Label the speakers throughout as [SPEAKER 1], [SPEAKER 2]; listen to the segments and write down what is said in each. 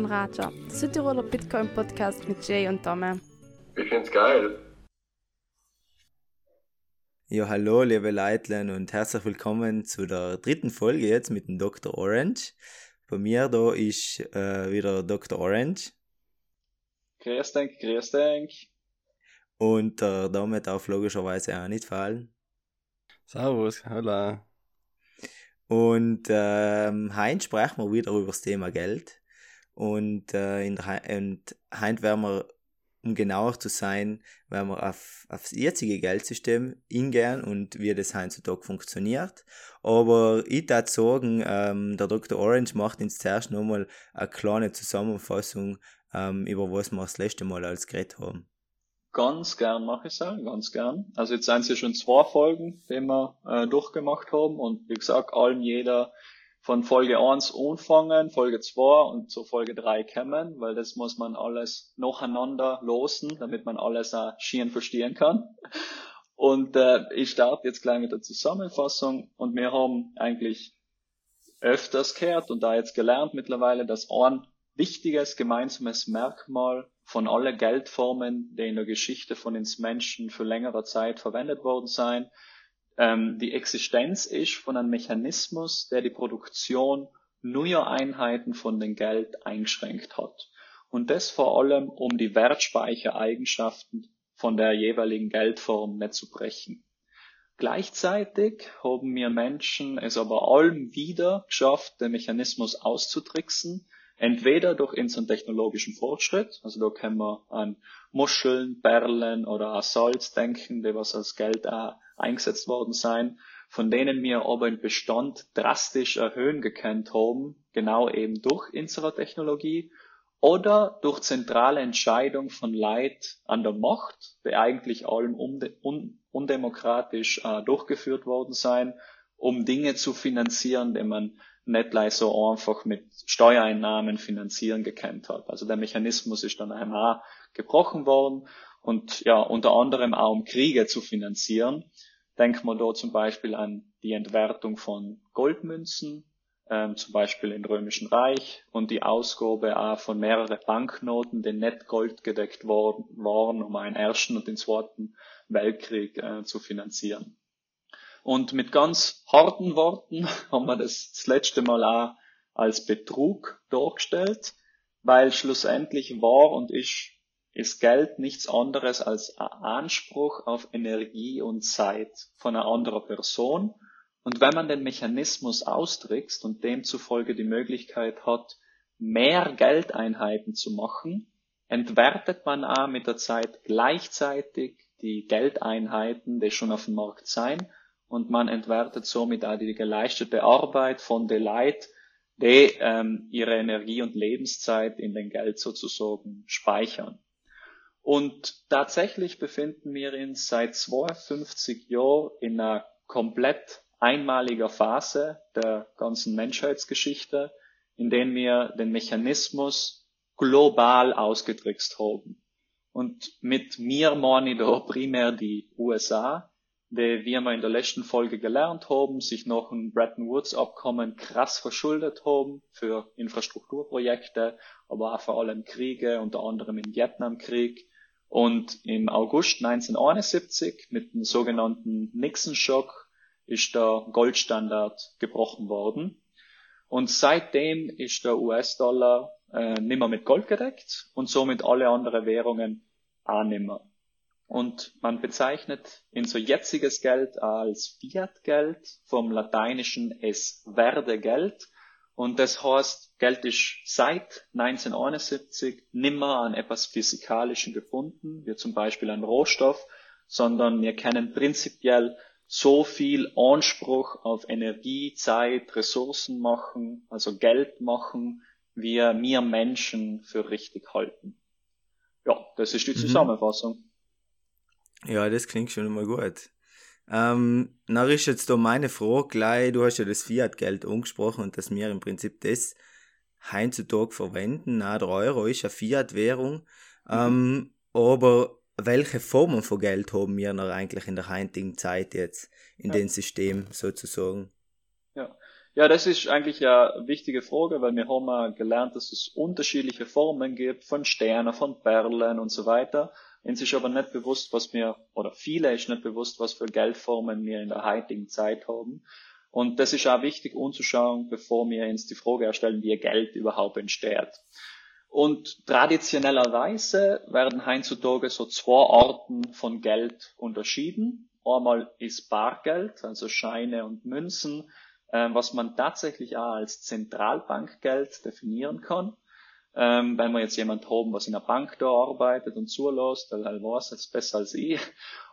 [SPEAKER 1] Bitcoin Raja, der Südtiroler Bitcoin Podcast mit Jay und Domme.
[SPEAKER 2] Ich find's geil.
[SPEAKER 3] Ja, hallo, liebe Leitlen und herzlich willkommen zu der dritten Folge jetzt mit dem Dr. Orange. Bei mir da ist äh, wieder Dr. Orange.
[SPEAKER 4] Grüß dich, grüß dich.
[SPEAKER 3] Und der Dame darf logischerweise auch nicht fallen.
[SPEAKER 5] Servus, hallo.
[SPEAKER 3] Und ähm, heute sprechen wir wieder über das Thema Geld. Und, äh, in der, und heute werden wir, um genauer zu sein, werden wir auf, auf das jetzige Geldsystem hingehen und wie das heutzutage funktioniert. Aber ich würde sagen, ähm, der Dr. Orange macht uns zuerst nochmal eine kleine Zusammenfassung, ähm, über was wir das letzte Mal als geredet haben.
[SPEAKER 4] Ganz gern mache ich es ganz gern. Also jetzt sind es ja schon zwei Folgen, die wir äh, durchgemacht haben und wie gesagt, allen jeder von Folge 1 anfangen, Folge 2 und zu Folge 3 kommen, weil das muss man alles nacheinander losen, damit man alles auch schieren verstehen kann. Und äh, ich starte jetzt gleich mit der Zusammenfassung und wir haben eigentlich öfters gehört und da jetzt gelernt mittlerweile, dass ein wichtiges gemeinsames Merkmal von allen Geldformen, die in der Geschichte von uns Menschen für längere Zeit verwendet worden sein, ähm, die Existenz ist von einem Mechanismus, der die Produktion neuer Einheiten von dem Geld eingeschränkt hat. Und das vor allem, um die Wertspeichereigenschaften von der jeweiligen Geldform nicht zu brechen. Gleichzeitig haben wir Menschen es aber allem wieder geschafft, den Mechanismus auszutricksen, Entweder durch unseren technologischen Fortschritt, also da können wir an Muscheln, Perlen oder an Salz denken, die was als Geld auch eingesetzt worden sein, von denen wir aber den Bestand drastisch erhöhen gekannt haben, genau eben durch unsere Technologie oder durch zentrale Entscheidung von Leid an der Macht, die eigentlich allem undemokratisch äh, durchgeführt worden sein, um Dinge zu finanzieren, die man nicht gleich so einfach mit Steuereinnahmen finanzieren gekannt hat. Also der Mechanismus ist dann einmal gebrochen worden und ja, unter anderem auch um Kriege zu finanzieren. Denkt man da zum Beispiel an die Entwertung von Goldmünzen, ähm, zum Beispiel im Römischen Reich und die Ausgabe auch von mehreren Banknoten, die nicht goldgedeckt worden waren, um einen ersten und den zweiten Weltkrieg äh, zu finanzieren. Und mit ganz harten Worten haben wir das das letzte Mal auch als Betrug dargestellt, weil schlussendlich war und ist, ist Geld nichts anderes als Anspruch auf Energie und Zeit von einer anderen Person. Und wenn man den Mechanismus austrickst und demzufolge die Möglichkeit hat, mehr Geldeinheiten zu machen, entwertet man auch mit der Zeit gleichzeitig die Geldeinheiten, die schon auf dem Markt sein, und man entwertet somit auch die geleistete Arbeit von den Leuten, die ähm, ihre Energie und Lebenszeit in den Geld sozusagen speichern. Und tatsächlich befinden wir uns seit 52 Jahren in einer komplett einmaliger Phase der ganzen Menschheitsgeschichte, in der wir den Mechanismus global ausgetrickst haben. Und mit mir meine ich da primär die USA, wie wir in der letzten Folge gelernt haben, sich noch ein Bretton Woods Abkommen krass verschuldet haben für Infrastrukturprojekte, aber auch vor allem Kriege, unter anderem im Vietnamkrieg. Und im August 1971 mit dem sogenannten Nixon-Schock ist der Goldstandard gebrochen worden. Und seitdem ist der US-Dollar äh, nimmer mit Gold gedeckt und somit alle anderen Währungen auch nimmer. Und man bezeichnet unser jetziges Geld als Fiat-Geld, vom Lateinischen es werde Geld. Und das heißt, Geld ist seit 1971 nimmer an etwas Physikalischen gebunden, wie zum Beispiel ein Rohstoff, sondern wir können prinzipiell so viel Anspruch auf Energie, Zeit, Ressourcen machen, also Geld machen, wie wir Menschen für richtig halten. Ja, das ist die mhm. Zusammenfassung. Mhm.
[SPEAKER 3] Ja, das klingt schon mal gut. Ähm, na ist jetzt da meine Frage gleich, du hast ja das Fiat-Geld angesprochen und dass wir im Prinzip das heutzutage verwenden. Na, der Euro ist eine Fiat-Währung. Mhm. Ähm, aber welche Formen von Geld haben wir noch eigentlich in der heutigen Zeit jetzt, in ja. dem System sozusagen?
[SPEAKER 4] Ja, Ja, das ist eigentlich eine wichtige Frage, weil wir haben gelernt, dass es unterschiedliche Formen gibt von Sternen, von Perlen und so weiter. Uns ist aber nicht bewusst, was wir, oder viele ist nicht bewusst, was für Geldformen wir in der heutigen Zeit haben. Und das ist auch wichtig umzuschauen, bevor wir uns die Frage erstellen, wie Geld überhaupt entsteht. Und traditionellerweise werden heutzutage so zwei Arten von Geld unterschieden. Einmal ist Bargeld, also Scheine und Münzen, ähm, was man tatsächlich auch als Zentralbankgeld definieren kann. Ähm, wenn wir jetzt jemand haben, was in der Bank da arbeitet und zulässt, dann weiß es besser als ich.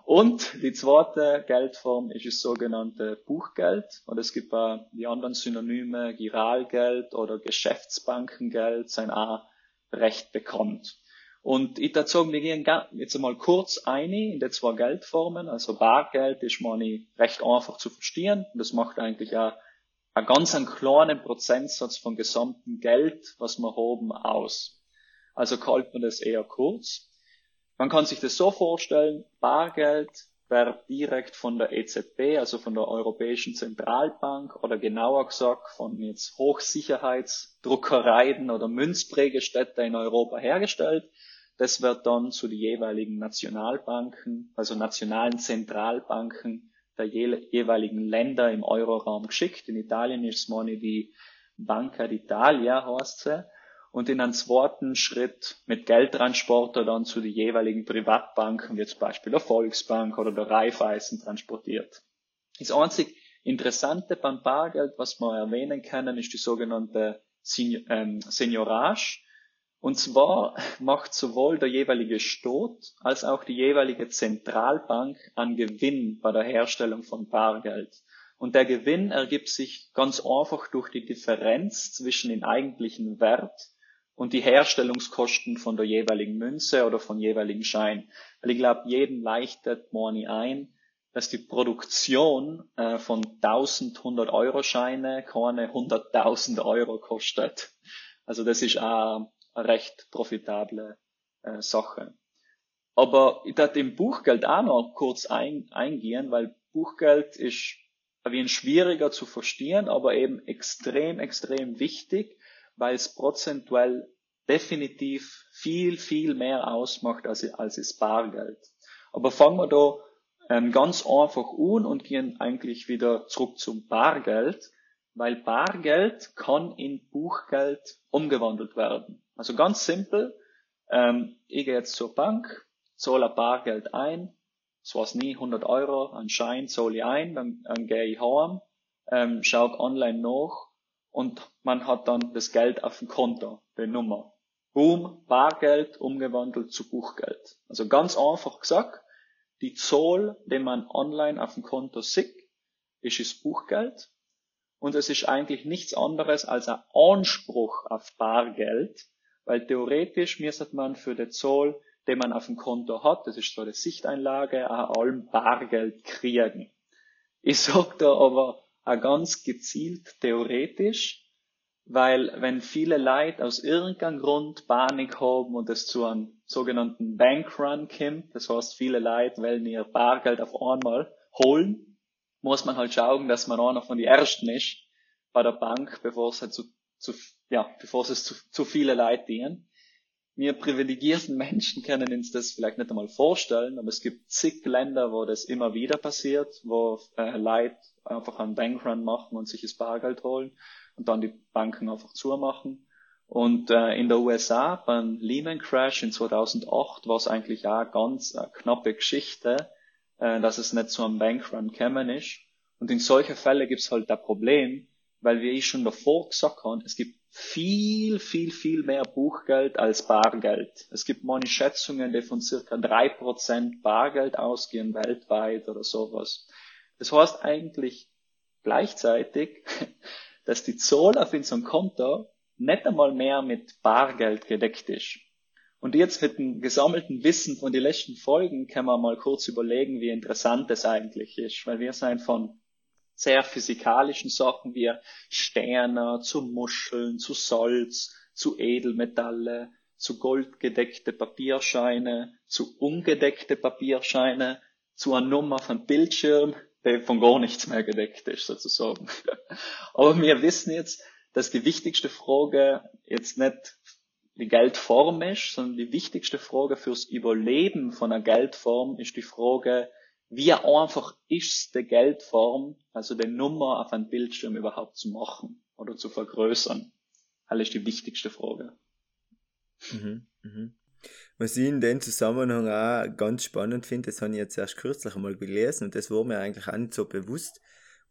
[SPEAKER 4] Und die zweite Geldform ist das sogenannte Buchgeld. Und es gibt auch die anderen Synonyme, Giralgeld oder Geschäftsbankengeld, sind auch recht bekannt. Und ich dazu, wir gehen jetzt einmal kurz ein in die zwei Geldformen. Also Bargeld ist money recht einfach zu verstehen. Das macht eigentlich auch einen ganz einen kleinen Prozentsatz vom gesamten Geld, was wir haben, aus. Also kalt man das eher kurz. Man kann sich das so vorstellen, Bargeld wird direkt von der EZB, also von der Europäischen Zentralbank oder genauer gesagt von jetzt Hochsicherheitsdruckereien oder Münzprägestätte in Europa hergestellt. Das wird dann zu den jeweiligen Nationalbanken, also nationalen Zentralbanken der jeweiligen Länder im Euroraum geschickt. In Italien ist es money die Banca d'Italia heißt sie und in einem zweiten Schritt mit Geldtransporter dann zu den jeweiligen Privatbanken, wie zum Beispiel der Volksbank oder der Raiffeisen transportiert. Das einzig Interessante beim Bargeld, was wir erwähnen können, ist die sogenannte ähm, Seniorage. Und zwar macht sowohl der jeweilige Staat als auch die jeweilige Zentralbank an Gewinn bei der Herstellung von Bargeld. Und der Gewinn ergibt sich ganz einfach durch die Differenz zwischen dem eigentlichen Wert und die Herstellungskosten von der jeweiligen Münze oder von jeweiligen Schein. Weil ich glaube, jeden leichtet Money ein, dass die Produktion äh, von 1100 Euro Scheine keine 100.000 Euro kostet. Also das ist auch eine recht profitable äh, Sache. Aber ich darf im Buchgeld auch noch kurz ein, eingehen, weil Buchgeld ist wie ein schwieriger zu verstehen, aber eben extrem, extrem wichtig, weil es prozentuell definitiv viel, viel mehr ausmacht als, als das Bargeld. Aber fangen wir da ähm, ganz einfach an und gehen eigentlich wieder zurück zum Bargeld, weil Bargeld kann in Buchgeld umgewandelt werden. Also ganz simpel, ähm, ich gehe jetzt zur Bank, zahle Bargeld ein, das war's nie, 100 Euro an Schein zahle ich ein, dann, dann gehe ich heim, ähm, schaue online nach und man hat dann das Geld auf dem Konto, die Nummer. Boom, Bargeld umgewandelt zu Buchgeld. Also ganz einfach gesagt, die Zoll, den man online auf dem Konto sieht, ist das Buchgeld. Und es ist eigentlich nichts anderes als ein Anspruch auf Bargeld, weil theoretisch müsste man für den Zoll, den man auf dem Konto hat, das ist so eine Sichteinlage, auch allem Bargeld kriegen. Ich sag da aber auch ganz gezielt theoretisch, weil wenn viele Leute aus irgendeinem Grund Panik haben und es zu einem sogenannten Bankrun kommt, das heißt viele Leute wollen ihr Bargeld auf einmal holen, muss man halt schauen, dass man einer von den Ersten ist bei der Bank, bevor es halt zu, zu ja, bevor es zu, zu viele Leute dienen wir privilegierten Menschen können uns das vielleicht nicht einmal vorstellen, aber es gibt zig Länder, wo das immer wieder passiert, wo äh, Leute einfach einen Bankrun machen und sich das Bargeld holen und dann die Banken einfach zumachen. Und äh, in der USA beim Lehman Crash in 2008 war es eigentlich auch ganz äh, knappe Geschichte, äh, dass es nicht zu einem Bankrun gekommen ist. Und in solchen Fällen gibt es halt das Problem, weil wie ich schon davor gesagt habe, es gibt viel, viel, viel mehr Buchgeld als Bargeld. Es gibt manche Schätzungen, die von circa drei Prozent Bargeld ausgehen weltweit oder sowas. Das heißt eigentlich gleichzeitig, dass die Zoll auf unserem Konto nicht einmal mehr mit Bargeld gedeckt ist. Und jetzt mit dem gesammelten Wissen von den letzten Folgen können wir mal kurz überlegen, wie interessant das eigentlich ist, weil wir sind von sehr physikalischen Sachen wie Sterne, zu Muscheln, zu Salz, zu Edelmetalle, zu goldgedeckte Papierscheine, zu ungedeckte Papierscheine, zu einer Nummer von Bildschirm, der von gar nichts mehr gedeckt ist, sozusagen. Aber wir wissen jetzt, dass die wichtigste Frage jetzt nicht die Geldform ist, sondern die wichtigste Frage fürs Überleben von einer Geldform ist die Frage, wie einfach ist die Geldform, also die Nummer auf einem Bildschirm überhaupt zu machen oder zu vergrößern? Das ist die wichtigste Frage.
[SPEAKER 3] Mhm, mhm. Was ich in dem Zusammenhang auch ganz spannend finde, das habe ich jetzt erst kürzlich einmal gelesen und das war mir eigentlich auch nicht so bewusst.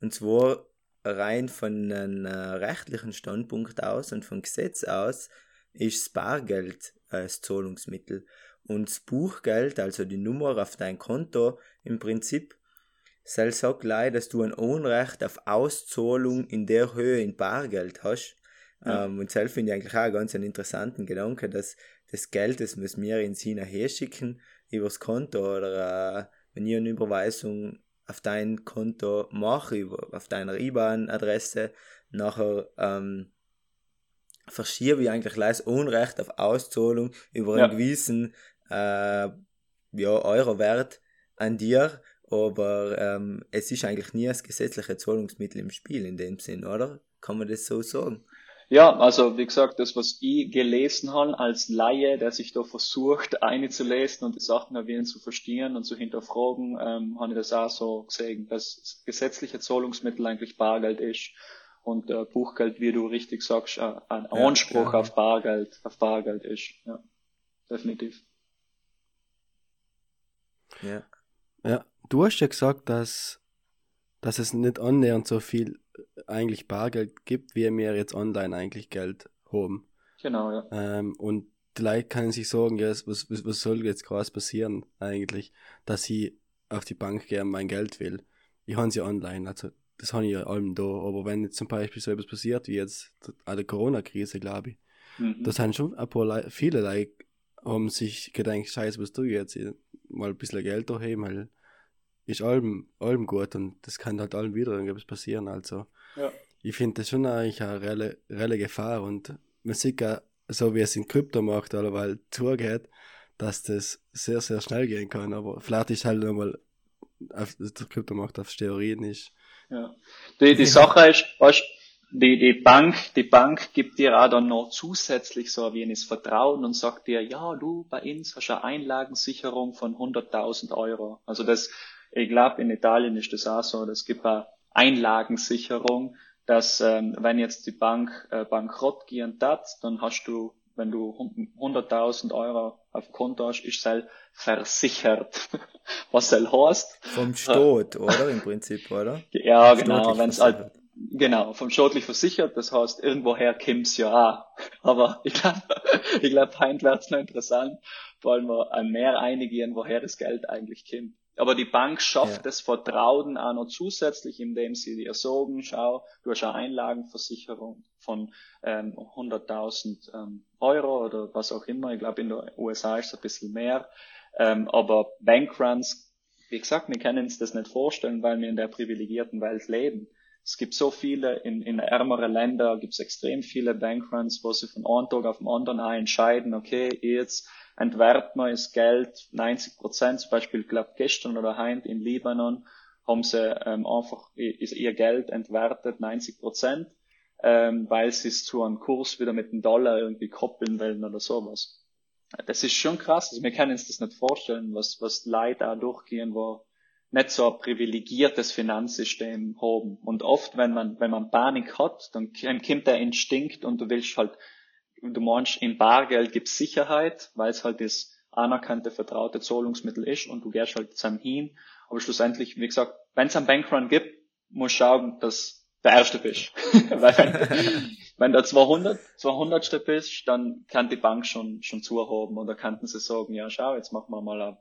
[SPEAKER 3] Und zwar rein von einem äh, rechtlichen Standpunkt aus und vom Gesetz aus ist das Bargeld als Zahlungsmittel. Und das Buchgeld, also die Nummer auf dein Konto, im Prinzip, soll sagt gleich, dass du ein Unrecht auf Auszahlung in der Höhe in Bargeld hast. Ja. Ähm, und selbst finde ich eigentlich auch einen ganz einen interessanten Gedanke, dass das Geld, das müssen wir in China herschicken, übers Konto oder äh, wenn ich eine Überweisung auf dein Konto mache, auf deiner IBAN-Adresse, nachher ähm, verschiebe ich eigentlich das Unrecht auf Auszahlung über einen gewissen äh, ja, Euro-Wert an dir, aber ähm, es ist eigentlich nie das gesetzliche Zahlungsmittel im Spiel in dem Sinn, oder? Kann man das so sagen?
[SPEAKER 4] Ja, also wie gesagt, das, was ich gelesen habe als Laie, der sich da versucht, einzulesen und die Sachen wenig zu verstehen und zu hinterfragen, ähm, habe ich das auch so gesehen, dass das gesetzliche Zahlungsmittel eigentlich Bargeld ist und äh, Buchgeld, wie du richtig sagst, äh, ein Anspruch ja, auf Bargeld, auf Bargeld ist. Ja, definitiv.
[SPEAKER 5] Ja. Ja, du hast ja gesagt, dass, dass es nicht annähernd so viel eigentlich Bargeld gibt, wie wir jetzt online eigentlich Geld haben.
[SPEAKER 4] Genau, ja.
[SPEAKER 5] Ähm, und die Leute können sich sagen, ja, was, was, was soll jetzt gerade passieren eigentlich, dass ich auf die Bank gehe und mein Geld will. Ich habe sie online, also das habe ich ja allem da. Aber wenn jetzt zum Beispiel so etwas passiert, wie jetzt an der Corona-Krise, glaube ich, mhm. da sind schon ein paar Leute, viele Leute haben sich gedacht, scheiße, was ich jetzt? Mal ein bisschen Geld da weil ist allem, allem gut und das kann halt allem wieder irgendwas passieren. Also ja. ich finde das schon eigentlich eine reelle, reelle Gefahr und man sieht auch, so wie es im Kryptomarkt allerweil zugeht, dass das sehr, sehr schnell gehen kann. Aber vielleicht ist halt nochmal auf, der Kryptomarkt auf Steroiden ist.
[SPEAKER 4] Ja. Die, die Sache ist, weißt, die, die Bank, die Bank gibt dir auch dann noch zusätzlich so ein wenig Vertrauen und sagt dir, ja, du, bei uns hast du eine Einlagensicherung von 100.000 Euro. Also das, ich glaube, in Italien ist das auch so. Es gibt eine Einlagensicherung, dass ähm, wenn jetzt die Bank äh, bankrott gehen darf, dann hast du, wenn du 100.000 Euro auf Konto hast, ist es versichert. Was soll heißt?
[SPEAKER 3] Vom Staat, oder? Im Prinzip, oder?
[SPEAKER 4] Ja, genau. Wenn es halt, genau, vom staatlich versichert, das heißt, irgendwoher kommt's ja auch. Aber ich glaube, ich glaube, heint wird's noch interessant, wollen wir an mehr einigen, woher das Geld eigentlich kommt. Aber die Bank schafft ja. das Vertrauen auch noch zusätzlich, indem sie dir sagen, schau, du hast eine Einlagenversicherung von ähm, 100.000 ähm, Euro oder was auch immer. Ich glaube, in den USA ist es ein bisschen mehr. Ähm, aber Bankruns, wie gesagt, wir können uns das nicht vorstellen, weil wir in der privilegierten Welt leben. Es gibt so viele, in, in ärmere Länder gibt es extrem viele Bankruns, wo sie von einem Tag auf den anderen entscheiden, okay, jetzt entwertet man das Geld 90 Prozent, zum Beispiel, glaube gestern oder heute in Libanon haben sie ähm, einfach ihr Geld entwertet 90 Prozent, ähm, weil sie es zu einem Kurs wieder mit dem Dollar irgendwie koppeln wollen oder sowas. Das ist schon krass, also wir können uns das nicht vorstellen, was, was Leute da durchgehen, wo nicht so ein privilegiertes Finanzsystem haben. Und oft, wenn man, wenn man Panik hat, dann kommt der Instinkt und du willst halt du meinst, in Bargeld gibt's Sicherheit, weil es halt das anerkannte, vertraute Zahlungsmittel ist und du gehst halt zusammen hin. Aber schlussendlich, wie gesagt, wenn es einen Bankrun gibt, musst du schauen, dass der Erste bist. weil wenn, wenn du 200, 200. bist, dann kann die Bank schon, schon zuhaben oder könnten sie sagen, ja, schau, jetzt machen wir mal, eine,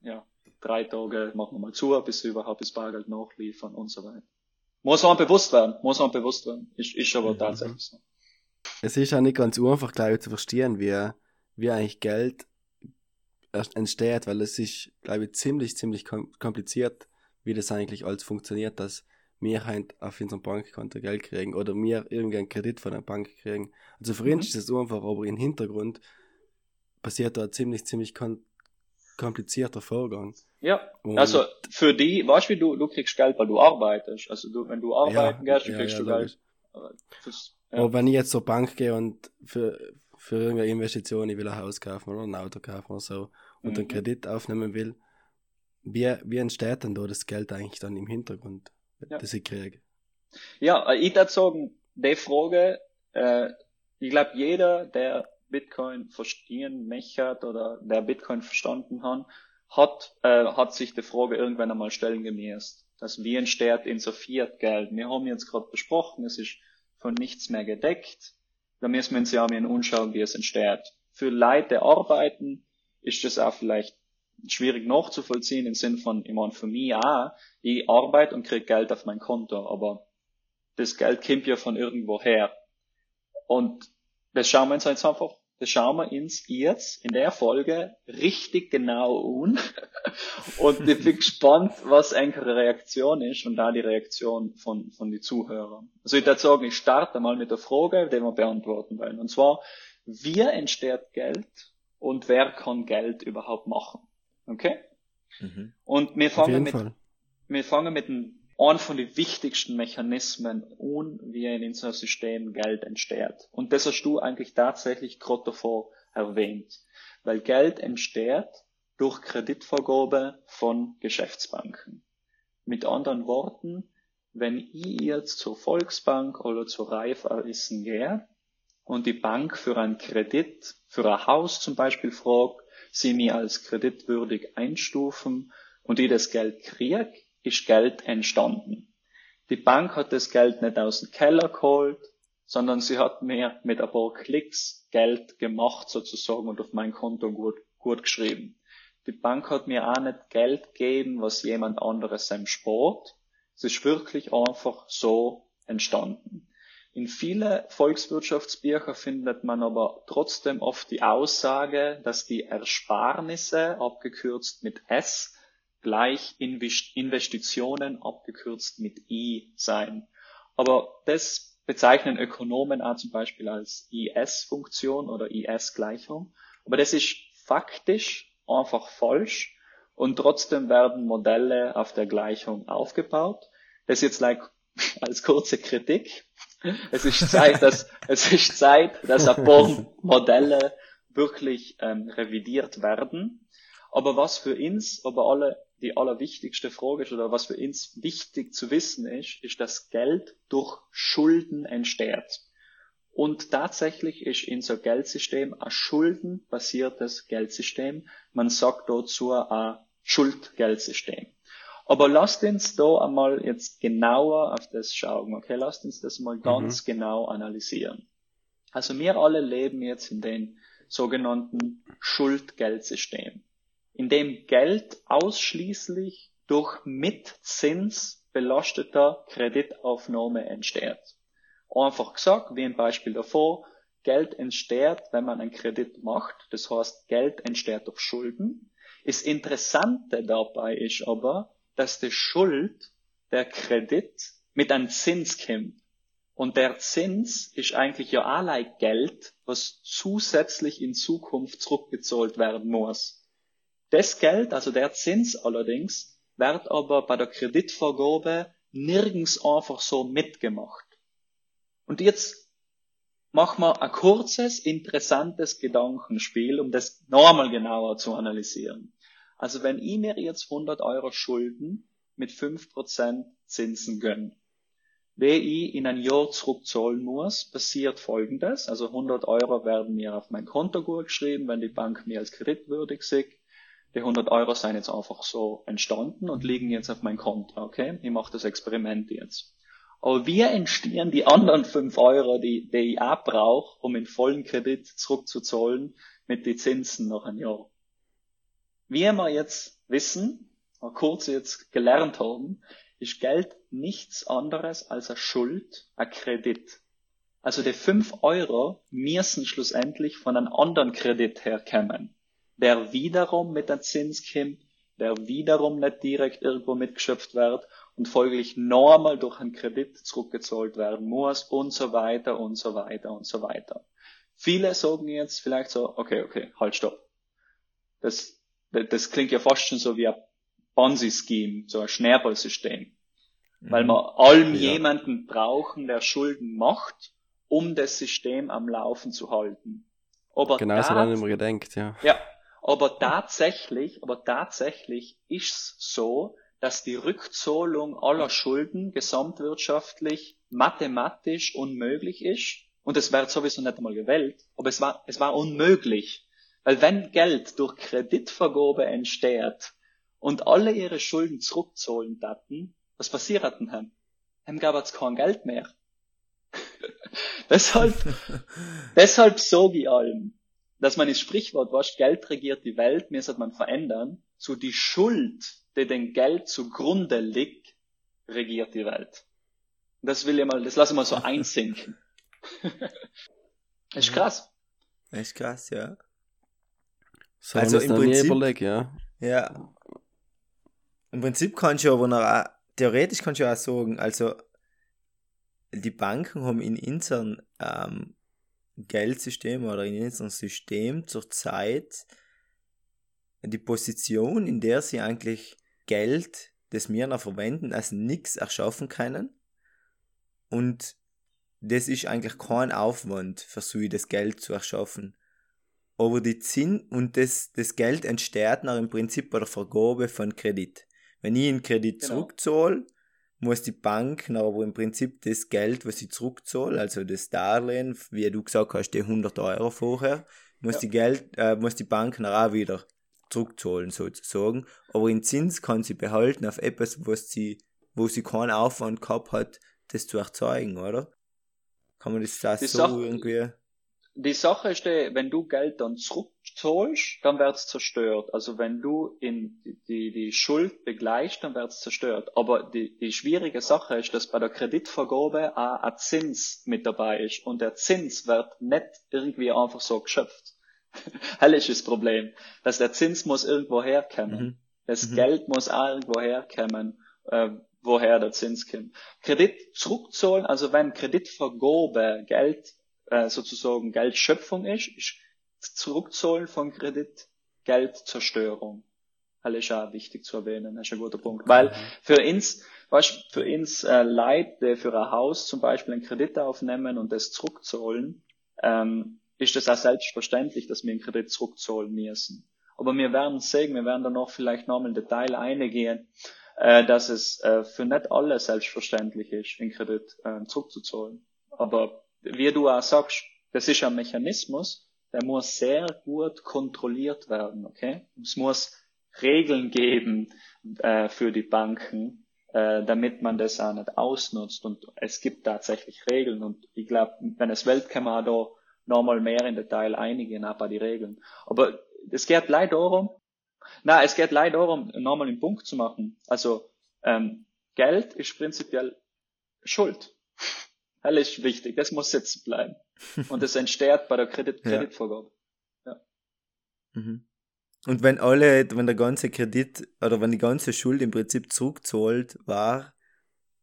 [SPEAKER 4] ja, drei Tage machen wir mal zu, bis sie überhaupt das Bargeld nachliefern und so weiter. Muss man bewusst werden, muss man bewusst werden. Ist, ist aber mhm. tatsächlich so.
[SPEAKER 5] Es ist auch nicht ganz einfach, glaube ich, zu verstehen, wie, wie eigentlich Geld entsteht, weil es ist, glaube ich, ziemlich, ziemlich kompliziert, wie das eigentlich alles funktioniert, dass wir halt auf unserem Bankkonto Geld kriegen oder wir irgendeinen Kredit von der Bank kriegen. Also für uns mhm. ist es einfach, aber im Hintergrund passiert da ein ziemlich, ziemlich komplizierter Vorgang.
[SPEAKER 4] Ja,
[SPEAKER 5] Und-
[SPEAKER 4] also für die, weißt du, du, du kriegst Geld, weil du arbeitest. Also du, wenn du arbeiten
[SPEAKER 5] Ja,
[SPEAKER 4] gehst,
[SPEAKER 5] ja,
[SPEAKER 4] kriegst
[SPEAKER 5] ja,
[SPEAKER 4] du. Geld. Fürs.
[SPEAKER 5] Aber wenn ich jetzt zur Bank gehe und für, für irgendeine Investition, ich will ein Haus kaufen oder ein Auto kaufen oder so, und einen
[SPEAKER 4] Mhm.
[SPEAKER 5] Kredit aufnehmen will, wie, wie entsteht denn da das Geld eigentlich dann im Hintergrund, das ich kriege?
[SPEAKER 4] Ja, äh, ich würde sagen, die Frage, äh, ich glaube, jeder, der Bitcoin verstehen möchte oder der Bitcoin verstanden hat, hat, äh, hat sich die Frage irgendwann einmal stellen gemäßt. Das wie entsteht in so Fiat-Geld? Wir haben jetzt gerade besprochen, es ist von nichts mehr gedeckt. Da müssen wir uns ja mal anschauen, wie es entsteht. Für Leute, arbeiten, ist das auch vielleicht schwierig nachzuvollziehen im Sinn von, ich meine, für mich auch, ich arbeite und kriege Geld auf mein Konto, aber das Geld kommt ja von irgendwo her. Und das schauen wir uns jetzt einfach, das schauen wir uns jetzt in der Folge richtig genau an. Und ich bin gespannt, was eigentlich eine Reaktion ist und da die Reaktion von, von den Zuhörern. Also ich würde sagen, ich starte mal mit der Frage, die wir beantworten wollen. Und zwar, wie entsteht Geld und wer kann Geld überhaupt machen? Okay?
[SPEAKER 3] Mhm.
[SPEAKER 4] Und wir fangen mit,
[SPEAKER 5] Fall.
[SPEAKER 4] wir fangen mit einem einem von den wichtigsten Mechanismen an, wie in unserem System Geld entsteht. Und das hast du eigentlich tatsächlich gerade davor erwähnt. Weil Geld entsteht durch Kreditvergabe von Geschäftsbanken. Mit anderen Worten, wenn ich jetzt zur Volksbank oder zur Raiffeisen gehe und die Bank für einen Kredit, für ein Haus zum Beispiel fragt, sie mir als kreditwürdig einstufen und ich das Geld kriege, ist Geld entstanden. Die Bank hat das Geld nicht aus dem Keller geholt, sondern sie hat mir mit ein paar Klicks Geld gemacht sozusagen und auf mein Konto gut, gut geschrieben. Die Bank hat mir auch nicht Geld gegeben, was jemand anderes seinem Sport. Es ist wirklich einfach so entstanden. In viele Volkswirtschaftsbücher findet man aber trotzdem oft die Aussage, dass die Ersparnisse, abgekürzt mit S, gleich Investitionen, abgekürzt mit I sein. Aber das bezeichnen Ökonomen auch zum Beispiel als IS-Funktion oder IS-Gleichung. Aber das ist faktisch einfach falsch und trotzdem werden Modelle auf der Gleichung aufgebaut. Das jetzt like als kurze Kritik. Es ist Zeit, dass es ist Zeit, dass ein paar Modelle wirklich ähm, revidiert werden. Aber was für uns, aber alle die allerwichtigste Frage ist oder was für uns wichtig zu wissen ist, ist, dass Geld durch Schulden entsteht. Und tatsächlich ist unser Geldsystem ein schuldenbasiertes Geldsystem. Man sagt dazu ein Schuldgeldsystem. Aber lasst uns da einmal jetzt genauer auf das schauen, okay? Lasst uns das mal ganz genau analysieren. Also wir alle leben jetzt in dem sogenannten Schuldgeldsystem, in dem Geld ausschließlich durch mit Zins belasteter Kreditaufnahme entsteht. Einfach gesagt, wie ein Beispiel davor, Geld entsteht, wenn man einen Kredit macht, das heißt, Geld entsteht durch Schulden. Das Interessante dabei ist aber, dass die Schuld, der Kredit, mit einem Zins kommt. Und der Zins ist eigentlich ja allerlei Geld, was zusätzlich in Zukunft zurückgezahlt werden muss. Das Geld, also der Zins allerdings, wird aber bei der Kreditvergabe nirgends einfach so mitgemacht. Und jetzt machen wir ein kurzes, interessantes Gedankenspiel, um das nochmal genauer zu analysieren. Also wenn ich mir jetzt 100 Euro Schulden mit 5% Zinsen gönne, wie ich in ein Jahr zurückzahlen muss, passiert folgendes. Also 100 Euro werden mir auf mein Konto gut geschrieben, wenn die Bank mir als kreditwürdig sieht. Die 100 Euro sind jetzt einfach so entstanden und liegen jetzt auf mein Konto, okay? Ich mache das Experiment jetzt. Aber wie entstehen die anderen 5 Euro, die, die ich auch brauche, um in vollen Kredit zurückzuzahlen mit den Zinsen nach einem Jahr? Wie wir jetzt wissen, kurz jetzt gelernt haben, ist Geld nichts anderes als eine Schuld, ein Kredit. Also die 5 Euro müssen schlussendlich von einem anderen Kredit herkommen, der wiederum mit einem Zins kommt, der wiederum nicht direkt irgendwo mitgeschöpft wird und folglich normal durch einen Kredit zurückgezahlt werden muss und so weiter und so weiter und so weiter. Viele sagen jetzt vielleicht so, okay, okay, halt stopp. Das, das klingt ja fast schon so wie ein Ponzi-Scheme, so ein Schneeballsystem. Weil wir allem
[SPEAKER 5] Ja.
[SPEAKER 4] jemanden brauchen, der Schulden macht, um das System am Laufen zu halten. Aber
[SPEAKER 5] Genau so
[SPEAKER 4] da-
[SPEAKER 5] dann immer gedenkt, ja.
[SPEAKER 4] ja, aber tatsächlich, aber tatsächlich ist's so, dass die Rückzahlung aller Schulden gesamtwirtschaftlich mathematisch unmöglich ist. Und es wird sowieso nicht einmal gewählt, aber es war, es war unmöglich. Weil wenn Geld durch Kreditvergabe entsteht und alle ihre Schulden zurückzahlen daten, was passiert denn dann? Dann gab es kein Geld mehr. deshalb, deshalb sage ich allem, dass man das Sprichwort, was Geld regiert die Welt, mir sollte man verändern, zu die Schuld, die dem Geld zugrunde liegt, regiert die Welt. Das will ich mal, das lasse ich mal so einsinken. ist krass.
[SPEAKER 3] Echt krass, ja.
[SPEAKER 5] So
[SPEAKER 3] Also im Prinzip-
[SPEAKER 5] überlegt, ja.
[SPEAKER 3] Ja. Im Prinzip kannst du aber noch, auch- theoretisch kannst du auch sagen, also die Banken haben in unserem ähm, Geldsystem oder in unserem System zurzeit die Position, in der sie eigentlich Geld, das wir noch verwenden, als nichts erschaffen können. Und das ist eigentlich kein Aufwand für sie, das Geld zu erschaffen. Aber die Zinn und das, das Geld entsteht nach im Prinzip bei der Vergabe von Kredit. Wenn ich einen Kredit
[SPEAKER 4] Genau.
[SPEAKER 3] zurückzahle, muss die Bank aber im Prinzip das Geld, was ich zurückzahle, also das Darlehen, wie du gesagt hast, die 100 Euro vorher, muss
[SPEAKER 4] Ja.
[SPEAKER 3] die Geld, äh, muss die Bank nachher auch wieder zurückzahlen sozusagen. Aber in Zins kann sie behalten auf etwas, was sie, wo sie keinen Aufwand gehabt hat, das zu erzeugen, oder? Kann man das, das so irgendwie?
[SPEAKER 4] Die Sache ist, die, wenn du Geld dann zurückzahlst, dann wird's zerstört. Also wenn du in die, die Schuld begleichst, dann wird's zerstört. Aber die, die schwierige Sache ist, dass bei der Kreditvergabe auch ein Zins mit dabei ist. Und der Zins wird nicht irgendwie einfach so geschöpft. Hell ist das Problem. Dass der Zins muss irgendwo herkommen.
[SPEAKER 3] Mhm.
[SPEAKER 4] Das
[SPEAKER 3] Mhm.
[SPEAKER 4] Geld muss auch irgendwo herkommen, äh, woher der Zins kommt. Kredit zurückzahlen, also wenn Kreditvergabe Geld äh, sozusagen Geldschöpfung ist, ist Zurückzahlen von Kredit Geldzerstörung. Das ist auch wichtig zu erwähnen, das ist ein guter Punkt. Weil für uns, weißt, für uns äh, Leute, die für ein Haus zum Beispiel einen Kredit aufnehmen und das zurückzahlen, ähm, ist das auch selbstverständlich, dass wir einen Kredit zurückzahlen müssen. Aber wir werden sehen, wir werden da noch vielleicht noch mal im Detail eingehen, äh, dass es äh, für nicht alle selbstverständlich ist, einen Kredit äh, zurückzuzahlen. Aber wie du auch sagst, das ist ein Mechanismus, der muss sehr gut kontrolliert werden, okay? Es muss Regeln geben äh, für die Banken, äh, damit man das auch nicht ausnutzt. Und es gibt tatsächlich Regeln. Und ich glaube, wenn es will, kann man da nochmal mehr in Detail einigen, bei die Regeln. Aber es geht leider darum, na, es geht leider darum, nochmal einen Punkt zu machen. Also ähm, Geld ist prinzipiell Schuld. Ist wichtig, das muss sitzen bleiben. Und das entsteht bei der Kredit
[SPEAKER 3] Ja.
[SPEAKER 4] Kreditvergabe.
[SPEAKER 3] Mhm. Und wenn alle, wenn der ganze Kredit oder wenn die ganze Schuld im Prinzip zurückzahlt war,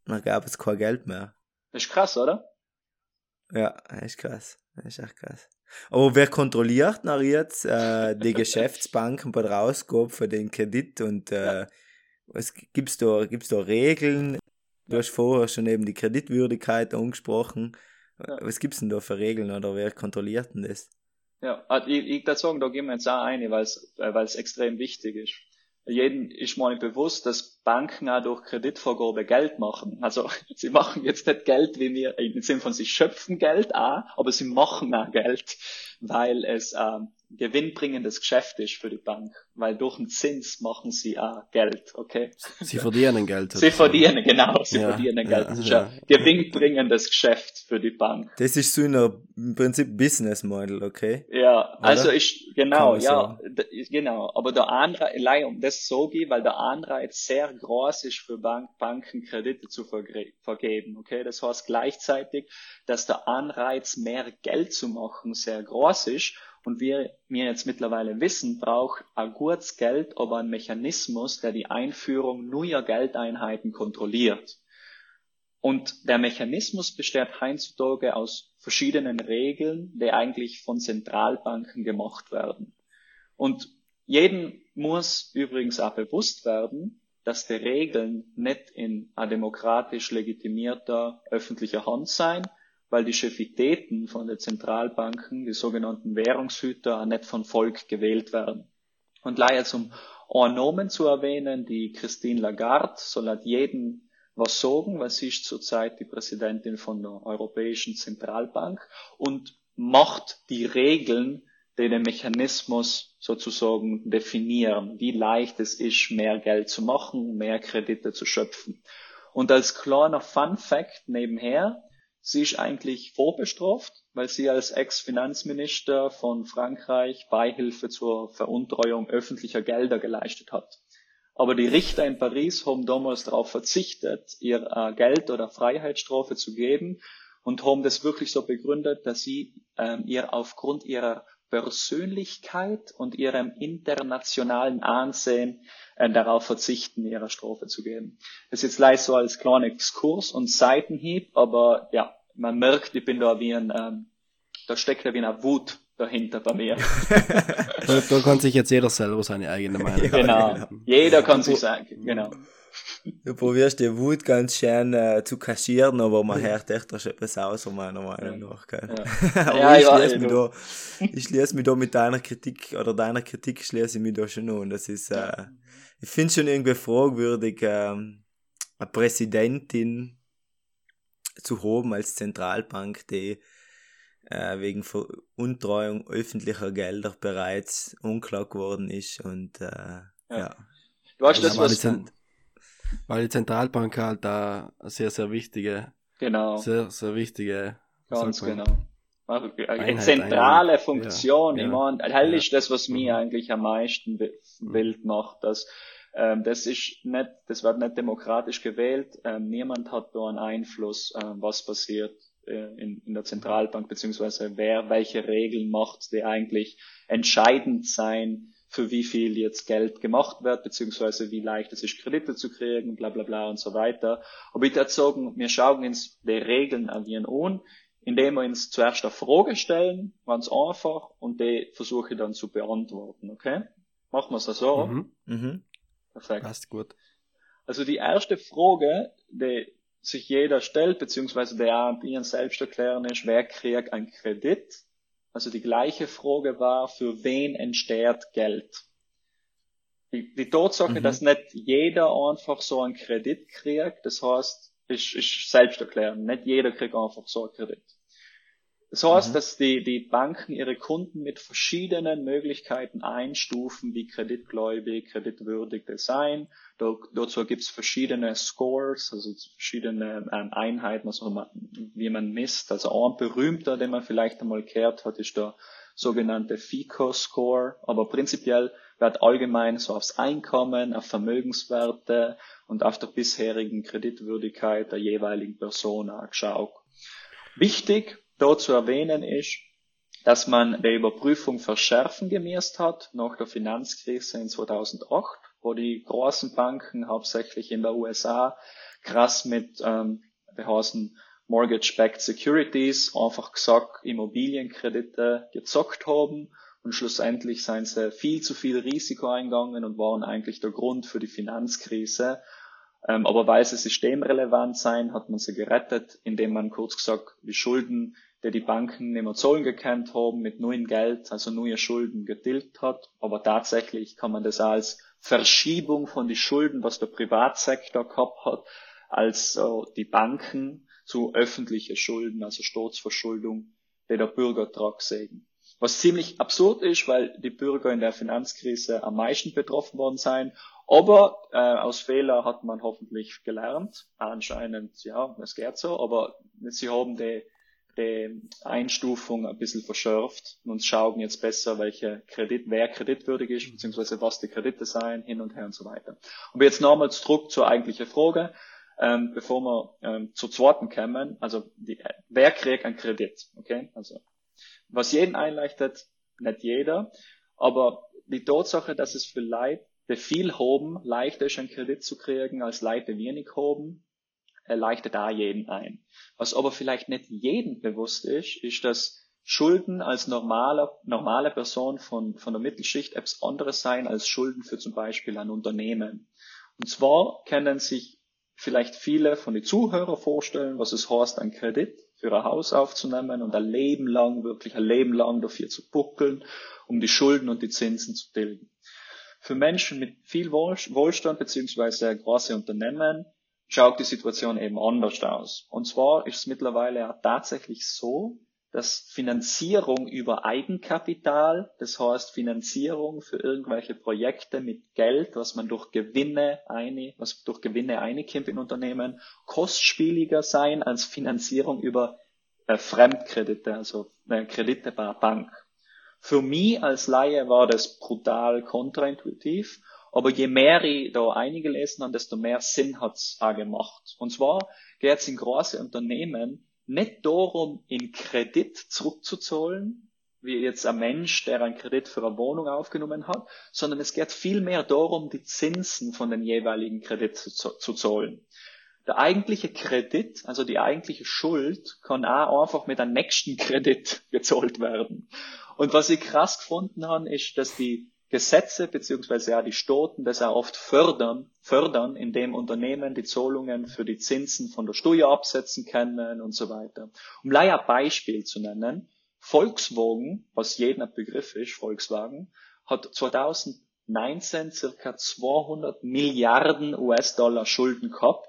[SPEAKER 3] dann gab es kein Geld mehr.
[SPEAKER 4] Das ist krass, oder?
[SPEAKER 3] Ja, ist krass. Ist echt krass. Aber wer kontrolliert nach jetzt äh, die Geschäftsbanken bei der Ausgabe für den Kredit und äh, was gibt's da, gibt's da Regeln? Du hast vorher schon eben die Kreditwürdigkeit angesprochen.
[SPEAKER 4] Ja.
[SPEAKER 3] Was gibt's denn da für Regeln oder wer kontrolliert denn das?
[SPEAKER 4] Ja, also ich, ich würde sagen, da gehen wir jetzt auch ein, weil es äh, weil es extrem wichtig ist. Jeden ist mal bewusst, dass Banken auch durch Kreditvergabe Geld machen. Also sie machen jetzt nicht Geld, wie wir im Sinne von sie schöpfen Geld auch, aber sie machen auch Geld, weil es ähm, gewinnbringendes Geschäft ist für die Bank. Weil durch den Zins machen sie auch Geld, okay?
[SPEAKER 5] Sie verdienen Geld.
[SPEAKER 4] Sie verdienen, genau, sie
[SPEAKER 5] Ja,
[SPEAKER 4] verdienen
[SPEAKER 5] ja,
[SPEAKER 4] Geld. Das ist
[SPEAKER 5] ja.
[SPEAKER 4] ein gewinnbringendes Geschäft für die Bank.
[SPEAKER 3] Das ist so im Prinzip Business Model, okay?
[SPEAKER 4] Ja, also ich, genau, ja, d- genau. Aber der Anreiz, leider um das so geht, weil der Anreiz sehr groß ist für Bank, Banken Kredite zu vergeben, okay? Das heißt gleichzeitig, dass der Anreiz, mehr Geld zu machen, sehr groß ist. Und wir, wir jetzt mittlerweile wissen, braucht ein gutes Geld, aber ein Mechanismus, der die Einführung neuer Geldeinheiten kontrolliert. Und der Mechanismus besteht heutzutage aus verschiedenen Regeln, die eigentlich von Zentralbanken gemacht werden. Und jedem muss übrigens auch bewusst werden, dass die Regeln nicht in a demokratisch legitimierter öffentlicher Hand sein, weil die Chefitäten von den Zentralbanken, die sogenannten Währungshüter, auch nicht von Volk gewählt werden. Und leider zum Ornomen zu erwähnen, die Christine Lagarde soll hat jeden was sagen, weil sie ist zurzeit die Präsidentin von der Europäischen Zentralbank und macht die Regeln, die den Mechanismus sozusagen definieren, wie leicht es ist, mehr Geld zu machen, mehr Kredite zu schöpfen. Und als kleiner Fun Fact nebenher, sie ist eigentlich vorbestraft, weil sie als Ex-Finanzminister von Frankreich Beihilfe zur Veruntreuung öffentlicher Gelder geleistet hat. Aber die Richter in Paris haben damals darauf verzichtet, ihr äh, Geld oder Freiheitsstrafe zu geben und haben das wirklich so begründet, dass sie ähm, ihr aufgrund ihrer Persönlichkeit und ihrem internationalen Ansehen äh, darauf verzichten, ihre Strophe zu geben. Das ist jetzt leicht so als kleiner Exkurs und Seitenhieb, aber ja, man merkt, ich bin da wie ein, ähm, da steckt ja wie eine Wut dahinter bei mir.
[SPEAKER 5] da, da kann sich jetzt jeder selber seine eigene Meinung
[SPEAKER 4] Genau, genau. jeder kann sich sagen, genau.
[SPEAKER 3] Du probierst die Wut ganz schön äh, zu kaschieren, aber man hört echt da schon etwas aus, meiner Meinung nach. Gell? Ja. aber ja, ich, schließe mich da, ich schließe mich da mit deiner Kritik, oder deiner Kritik schließe ich mich da schon an. Das ist, äh, ich finde schon irgendwie fragwürdig, äh, eine Präsidentin zu haben als Zentralbank, die äh, wegen Veruntreuung öffentlicher Gelder bereits unklar geworden ist und äh, ja. ja.
[SPEAKER 4] Du hast das, was,
[SPEAKER 5] weil die Zentralbank halt da sehr, sehr wichtige,
[SPEAKER 4] genau.
[SPEAKER 5] sehr, sehr wichtige,
[SPEAKER 4] ganz genau. Eine Einheit, zentrale Einheit. Funktion. Ja, ich meine, das ja. ist das, was mir mhm. eigentlich am meisten wild mhm. macht, dass ähm, das ist nicht, das wird nicht demokratisch gewählt. Ähm, niemand hat da einen Einfluss, ähm, was passiert äh, in, in der Zentralbank beziehungsweise wer welche Regeln macht, die eigentlich entscheidend sein für wie viel jetzt Geld gemacht wird, beziehungsweise wie leicht es ist, Kredite zu kriegen, bla bla bla und so weiter. Aber ich würde sagen, wir schauen uns die Regeln an ihren an, indem wir uns zuerst eine Frage stellen, ganz einfach, und die versuche ich dann zu beantworten, okay? Machen wir es so?
[SPEAKER 5] Mhm. Mhm. Perfekt. Passt gut.
[SPEAKER 4] Also die erste Frage, die sich jeder stellt, beziehungsweise der ihren selbst erklären ist, wer kriegt einen Kredit? Also die gleiche Frage war, für wen entsteht Geld? Die, die Tatsache, mhm. dass nicht jeder einfach so einen Kredit kriegt, das heißt, ist, ist selbst erklären, nicht jeder kriegt einfach so einen Kredit. Das heißt, mhm. dass die, die Banken ihre Kunden mit verschiedenen Möglichkeiten einstufen, wie kreditgläubig, kreditwürdig das sein. Da, dazu gibt es verschiedene Scores, also verschiedene ähm, Einheiten, also wie man misst. Also ein berühmter, den man vielleicht einmal gehört hat, ist der sogenannte FICO-Score. Aber prinzipiell wird allgemein so aufs Einkommen, auf Vermögenswerte und auf der bisherigen Kreditwürdigkeit der jeweiligen Person geschaut. Wichtig Dort zu erwähnen ist, dass man die Überprüfung verschärfen gemäßt hat nach der Finanzkrise in 2008, wo die großen Banken hauptsächlich in der USA krass mit ähm, heißen Mortgage-Backed Securities einfach gesagt Immobilienkredite gezockt haben und schlussendlich seien sie viel zu viel Risiko eingegangen und waren eigentlich der Grund für die Finanzkrise. Ähm, aber weil sie systemrelevant sein, hat man sie gerettet, indem man kurz gesagt die Schulden der die Banken nicht mehr zahlen gekannt haben, mit neuem Geld, also neue Schulden getilgt hat. Aber tatsächlich kann man das als Verschiebung von den Schulden, was der Privatsektor gehabt hat, als äh, die Banken zu öffentliche Schulden, also Staatsverschuldung, die der Bürger trag. Was ziemlich absurd ist, weil die Bürger in der Finanzkrise am meisten betroffen worden seien. Aber äh, aus Fehler hat man hoffentlich gelernt. Anscheinend, ja, es geht so, aber sie haben die die Einstufung ein bisschen verschärft und schauen jetzt besser, welche Kredit, wer kreditwürdig ist, beziehungsweise was die Kredite seien, hin und her und so weiter. Aber jetzt nochmals zurück zur eigentlichen Frage, ähm, bevor wir ähm, zu zweiten kommen, also die, wer kriegt einen Kredit, okay? Also, was jeden einleichtet, nicht jeder, aber die Tatsache, dass es für Leute, die viel haben, leichter ist, einen Kredit zu kriegen, als Leute, die wenig haben, erleichtert da jeden ein. Was aber vielleicht nicht jedem bewusst ist, ist, dass Schulden als normale, normale Person von, von der Mittelschicht etwas anderes sein als Schulden für zum Beispiel ein Unternehmen. Und zwar kennen sich vielleicht viele von den Zuhörern vorstellen, was es heißt, ein Kredit für ein Haus aufzunehmen und ein Leben lang, wirklich ein Leben lang dafür zu buckeln, um die Schulden und die Zinsen zu tilgen. Für Menschen mit viel Wohlstand beziehungsweise große Unternehmen schaut die Situation eben anders aus. Und zwar ist es mittlerweile auch tatsächlich so, dass Finanzierung über Eigenkapital, das heißt Finanzierung für irgendwelche Projekte mit Geld, was man durch Gewinne eine, was durch Gewinne einkommt in Unternehmen, kostspieliger sein als Finanzierung über äh, Fremdkredite, also äh, Kredite bei Bank. Für mich als Laie war das brutal kontraintuitiv, aber je mehr ich da eingelesen habe, desto mehr Sinn hat's auch gemacht. Und zwar geht es in große Unternehmen nicht darum, in Kredit zurückzuzahlen, wie jetzt ein Mensch, der einen Kredit für eine Wohnung aufgenommen hat, sondern es geht vielmehr darum, die Zinsen von den jeweiligen Kredit zu, zu zahlen. Der eigentliche Kredit, also die eigentliche Schuld, kann auch einfach mit einem nächsten Kredit gezahlt werden. Und was ich krass gefunden habe, ist, dass die Gesetze beziehungsweise ja die Staaten das auch oft fördern, fördern, indem Unternehmen die Zahlungen für die Zinsen von der Steuer absetzen können und so weiter. Um leider ein Beispiel zu nennen, Volkswagen, was jedem ein Begriff ist, Volkswagen, hat 2019 circa 200 Milliarden US-Dollar Schulden gehabt.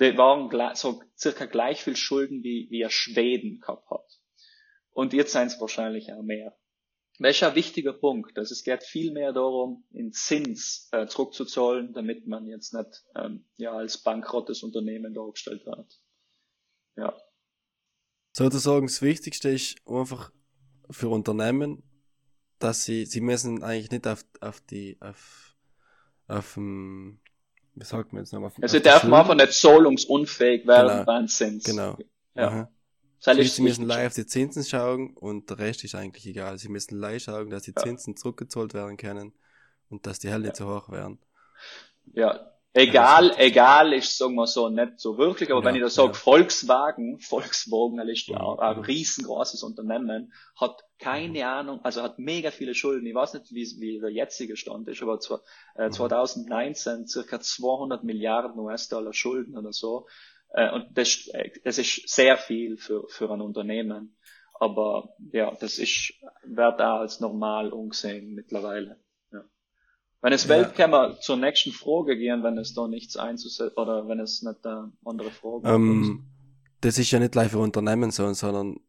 [SPEAKER 4] Die waren so circa gleich viel Schulden wie, wie er Schweden gehabt hat. Und jetzt seien es wahrscheinlich auch mehr. Ein wichtiger Punkt. Also es geht viel mehr darum, in Zins äh, zurückzuzahlen, damit man jetzt nicht ähm, ja, als bankrottes Unternehmen dargestellt wird. Ja.
[SPEAKER 5] Sozusagen das Wichtigste ist einfach für Unternehmen, dass sie, sie müssen eigentlich nicht auf, auf die, auf, auf dem, wie sagt man jetzt nochmal?
[SPEAKER 4] Also sie dürfen einfach nicht zahlungsunfähig werden
[SPEAKER 5] genau.
[SPEAKER 4] Zins.
[SPEAKER 5] Genau.
[SPEAKER 4] Ja.
[SPEAKER 5] Aha. Sie,
[SPEAKER 4] ist
[SPEAKER 5] sie müssen live auf die Zinsen schauen und der Rest ist eigentlich egal. Sie müssen live schauen, dass die
[SPEAKER 4] Ja.
[SPEAKER 5] Zinsen zurückgezahlt werden können und dass die Helle nicht so hoch werden.
[SPEAKER 4] Ja. Egal, egal ist, sagen wir so, nicht so wirklich, aber
[SPEAKER 5] Ja,
[SPEAKER 4] wenn ich da sage,
[SPEAKER 5] ja.
[SPEAKER 4] Volkswagen, Volkswagen, das ist ja
[SPEAKER 5] Mhm,
[SPEAKER 4] ein
[SPEAKER 5] mhm.
[SPEAKER 4] riesengroßes Unternehmen, hat keine Ahnung, also hat mega viele Schulden. Ich weiß nicht, wie, wie der jetzige Stand ist, aber zwar, äh,
[SPEAKER 5] Mhm.
[SPEAKER 4] 2019 circa 200 Milliarden US-Dollar Schulden oder so. Äh, und das, das ist sehr viel für, für ein Unternehmen. Aber ja, das ist, wird auch als normal umgesehen mittlerweile. Ja. Wenn es
[SPEAKER 5] Ja.
[SPEAKER 4] wir zur nächsten Frage gehen, wenn es da nichts einzusetzen, oder wenn es nicht äh, andere Fragen gibt.
[SPEAKER 5] Ähm, das ist ja nicht live für Unternehmen so, sondern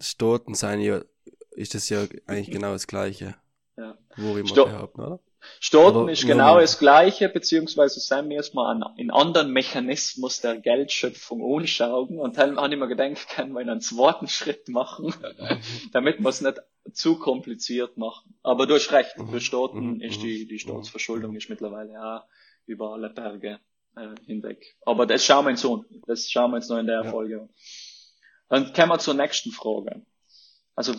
[SPEAKER 5] Staaten sein ja, ist das ja eigentlich genau das Gleiche.
[SPEAKER 4] Ja.
[SPEAKER 5] Wo mal
[SPEAKER 4] Sto-
[SPEAKER 5] behaupten, oder?
[SPEAKER 4] Staaten
[SPEAKER 5] Oder
[SPEAKER 4] ist genau
[SPEAKER 5] mehr.
[SPEAKER 4] das Gleiche, beziehungsweise sind wir erstmal an, in anderen Mechanismus der Geldschöpfung anschauen und dann habe ich mir gedacht, können wir einen zweiten Schritt machen, damit wir es nicht zu kompliziert machen. Aber du hast recht,
[SPEAKER 5] Mhm.
[SPEAKER 4] für Staaten
[SPEAKER 5] Mhm.
[SPEAKER 4] ist die, die
[SPEAKER 5] Mhm.
[SPEAKER 4] Staatsverschuldung ist mittlerweile auch über alle Berge äh, hinweg. Aber das schauen wir uns an. Das schauen wir uns noch in der
[SPEAKER 5] Ja.
[SPEAKER 4] Folge an. Dann kommen wir zur nächsten Frage. Also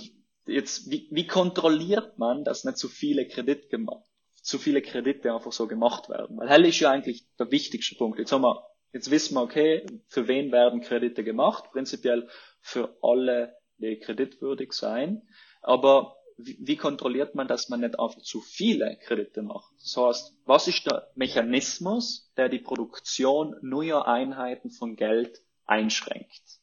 [SPEAKER 4] jetzt, wie, wie kontrolliert man, dass nicht zu viele Kredit gemacht, zu viele Kredite einfach so gemacht werden? Weil hell ist ja eigentlich der wichtigste Punkt. Jetzt haben wir, jetzt wissen wir, okay, für wen werden Kredite gemacht? Prinzipiell für alle, die kreditwürdig sein. Aber wie, wie kontrolliert man, dass man nicht einfach zu viele Kredite macht? Das heißt, was ist der Mechanismus, der die Produktion neuer Einheiten von Geld einschränkt?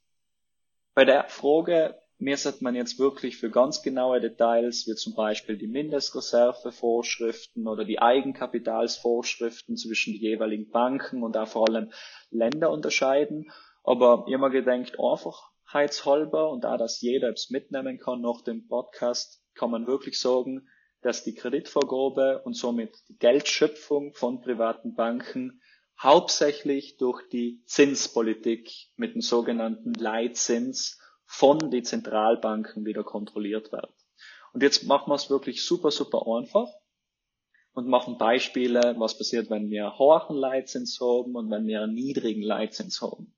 [SPEAKER 4] Bei der Frage mir sollte man jetzt wirklich für ganz genaue Details, wie zum Beispiel die Mindestreservevorschriften oder die Eigenkapitalsvorschriften zwischen den jeweiligen Banken und auch vor allem Länder unterscheiden. Aber immer gedenkt einfachheitshalber und da, dass jeder es mitnehmen kann nach dem Podcast, kann man wirklich sagen, dass die Kreditvergabe und somit die Geldschöpfung von privaten Banken hauptsächlich durch die Zinspolitik mit dem sogenannten Leitzins von den Zentralbanken wieder kontrolliert wird. Und jetzt machen wir es wirklich super, super einfach und machen Beispiele, was passiert, wenn wir hohen Leitzins haben und wenn wir einen niedrigen Leitzins haben.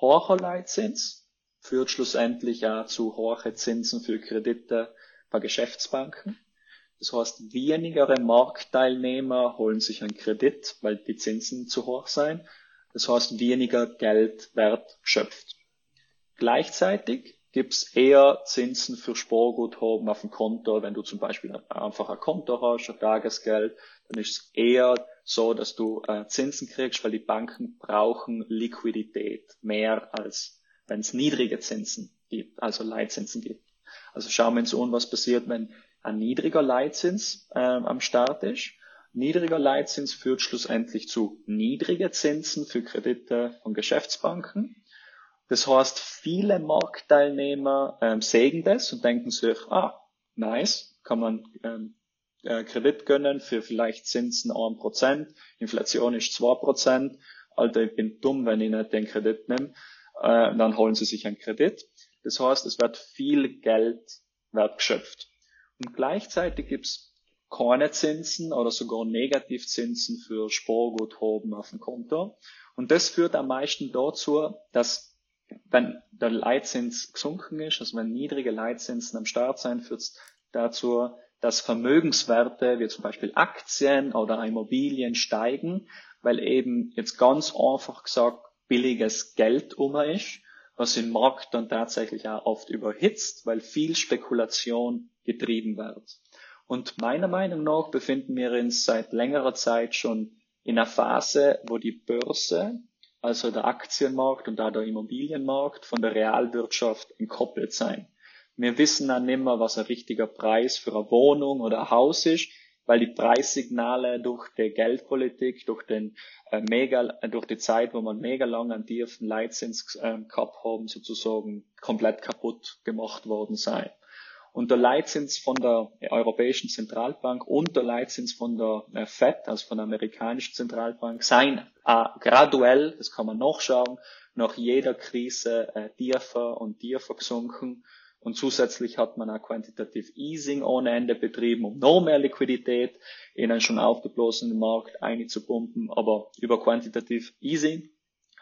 [SPEAKER 4] Hoher Leitzins führt schlussendlich auch zu hohen Zinsen für Kredite bei Geschäftsbanken. Das heißt, wenigere Marktteilnehmer holen sich einen Kredit, weil die Zinsen zu hoch sein. Das heißt, weniger Geld wird geschöpft. Gleichzeitig gibt's eher Zinsen für Sparguthaben auf dem Konto. Wenn du zum Beispiel einfach ein Konto hast, ein Tagesgeld, dann ist es eher so, dass du äh, Zinsen kriegst, weil die Banken brauchen Liquidität mehr als wenn es niedrige Zinsen gibt, also Leitzinsen gibt. Also schauen wir uns an, was passiert, wenn ein niedriger Leitzins äh, am Start ist. Niedriger Leitzins führt schlussendlich zu niedrigen Zinsen für Kredite von Geschäftsbanken. Das heißt, viele Marktteilnehmer ähm, sägen das und denken sich, ah, nice, kann man ähm, äh, Kredit gönnen für vielleicht Zinsen 1%, Inflation ist 2%, Alter, ich bin dumm, wenn ich nicht den Kredit nehme, äh, dann holen sie sich einen Kredit. Das heißt, es wird viel Geld wird geschöpft. Und gleichzeitig gibt's keine Zinsen oder sogar Negativzinsen für Sparguthaben auf dem Konto. Und das führt am meisten dazu, dass wenn der Leitzins gesunken ist, also wenn niedrige Leitzinsen am Start sein, führt es dazu, dass Vermögenswerte wie zum Beispiel Aktien oder Immobilien steigen, weil eben jetzt ganz einfach gesagt billiges Geld um ist, was den Markt dann tatsächlich auch oft überhitzt, weil viel Spekulation getrieben wird. Und meiner Meinung nach befinden wir uns seit längerer Zeit schon in einer Phase, wo die Börse, also der Aktienmarkt und da der Immobilienmarkt von der Realwirtschaft entkoppelt sein. Wir wissen dann nicht mehr, was ein richtiger Preis für eine Wohnung oder ein Haus ist, weil die Preissignale durch die Geldpolitik, durch den äh, mega, durch die Zeit, wo man mega lang an tiefen Leitzins äh, gehabt haben, sozusagen komplett kaputt gemacht worden sei. Und der Leitzins von der Europäischen Zentralbank und der Leitzins von der äh, FED, also von der amerikanischen Zentralbank, seien äh, graduell, das kann man nachschauen, nach jeder Krise äh, tiefer und tiefer gesunken. Und zusätzlich hat man auch Quantitative Easing ohne Ende betrieben, um noch mehr Liquidität in einen schon aufgeblasenen Markt einzupumpen. Aber über Quantitative Easing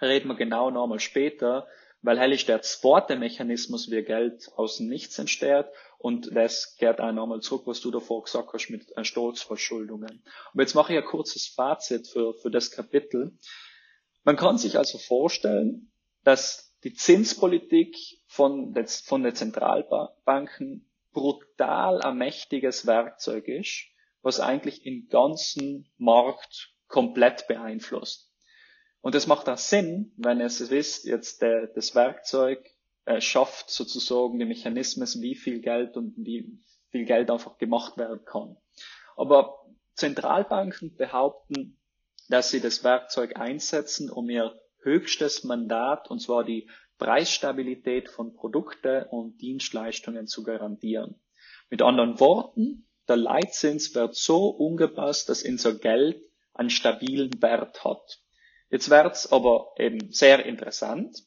[SPEAKER 4] reden wir genau nochmal später, weil hell ist der zweite Mechanismus, wie Geld aus dem Nichts entsteht und das kehrt auch nochmal zurück, was du davor gesagt hast mit äh, Stolzverschuldungen. Und jetzt mache ich ein kurzes Fazit für, für das Kapitel. Man kann sich also vorstellen, dass die Zinspolitik von, des, von den Zentralbanken brutal ein mächtiges Werkzeug ist, was eigentlich den ganzen Markt komplett beeinflusst. Und das macht auch Sinn, wenn es wisst, jetzt der, das Werkzeug äh, schafft sozusagen die Mechanismen, wie viel Geld und wie viel Geld einfach gemacht werden kann. Aber Zentralbanken behaupten, dass sie das Werkzeug einsetzen, um ihr höchstes Mandat, und zwar die Preisstabilität von Produkten und Dienstleistungen zu garantieren. Mit anderen Worten, der Leitzins wird so umgepasst, dass unser Geld einen stabilen Wert hat. Jetzt wird's aber eben sehr interessant,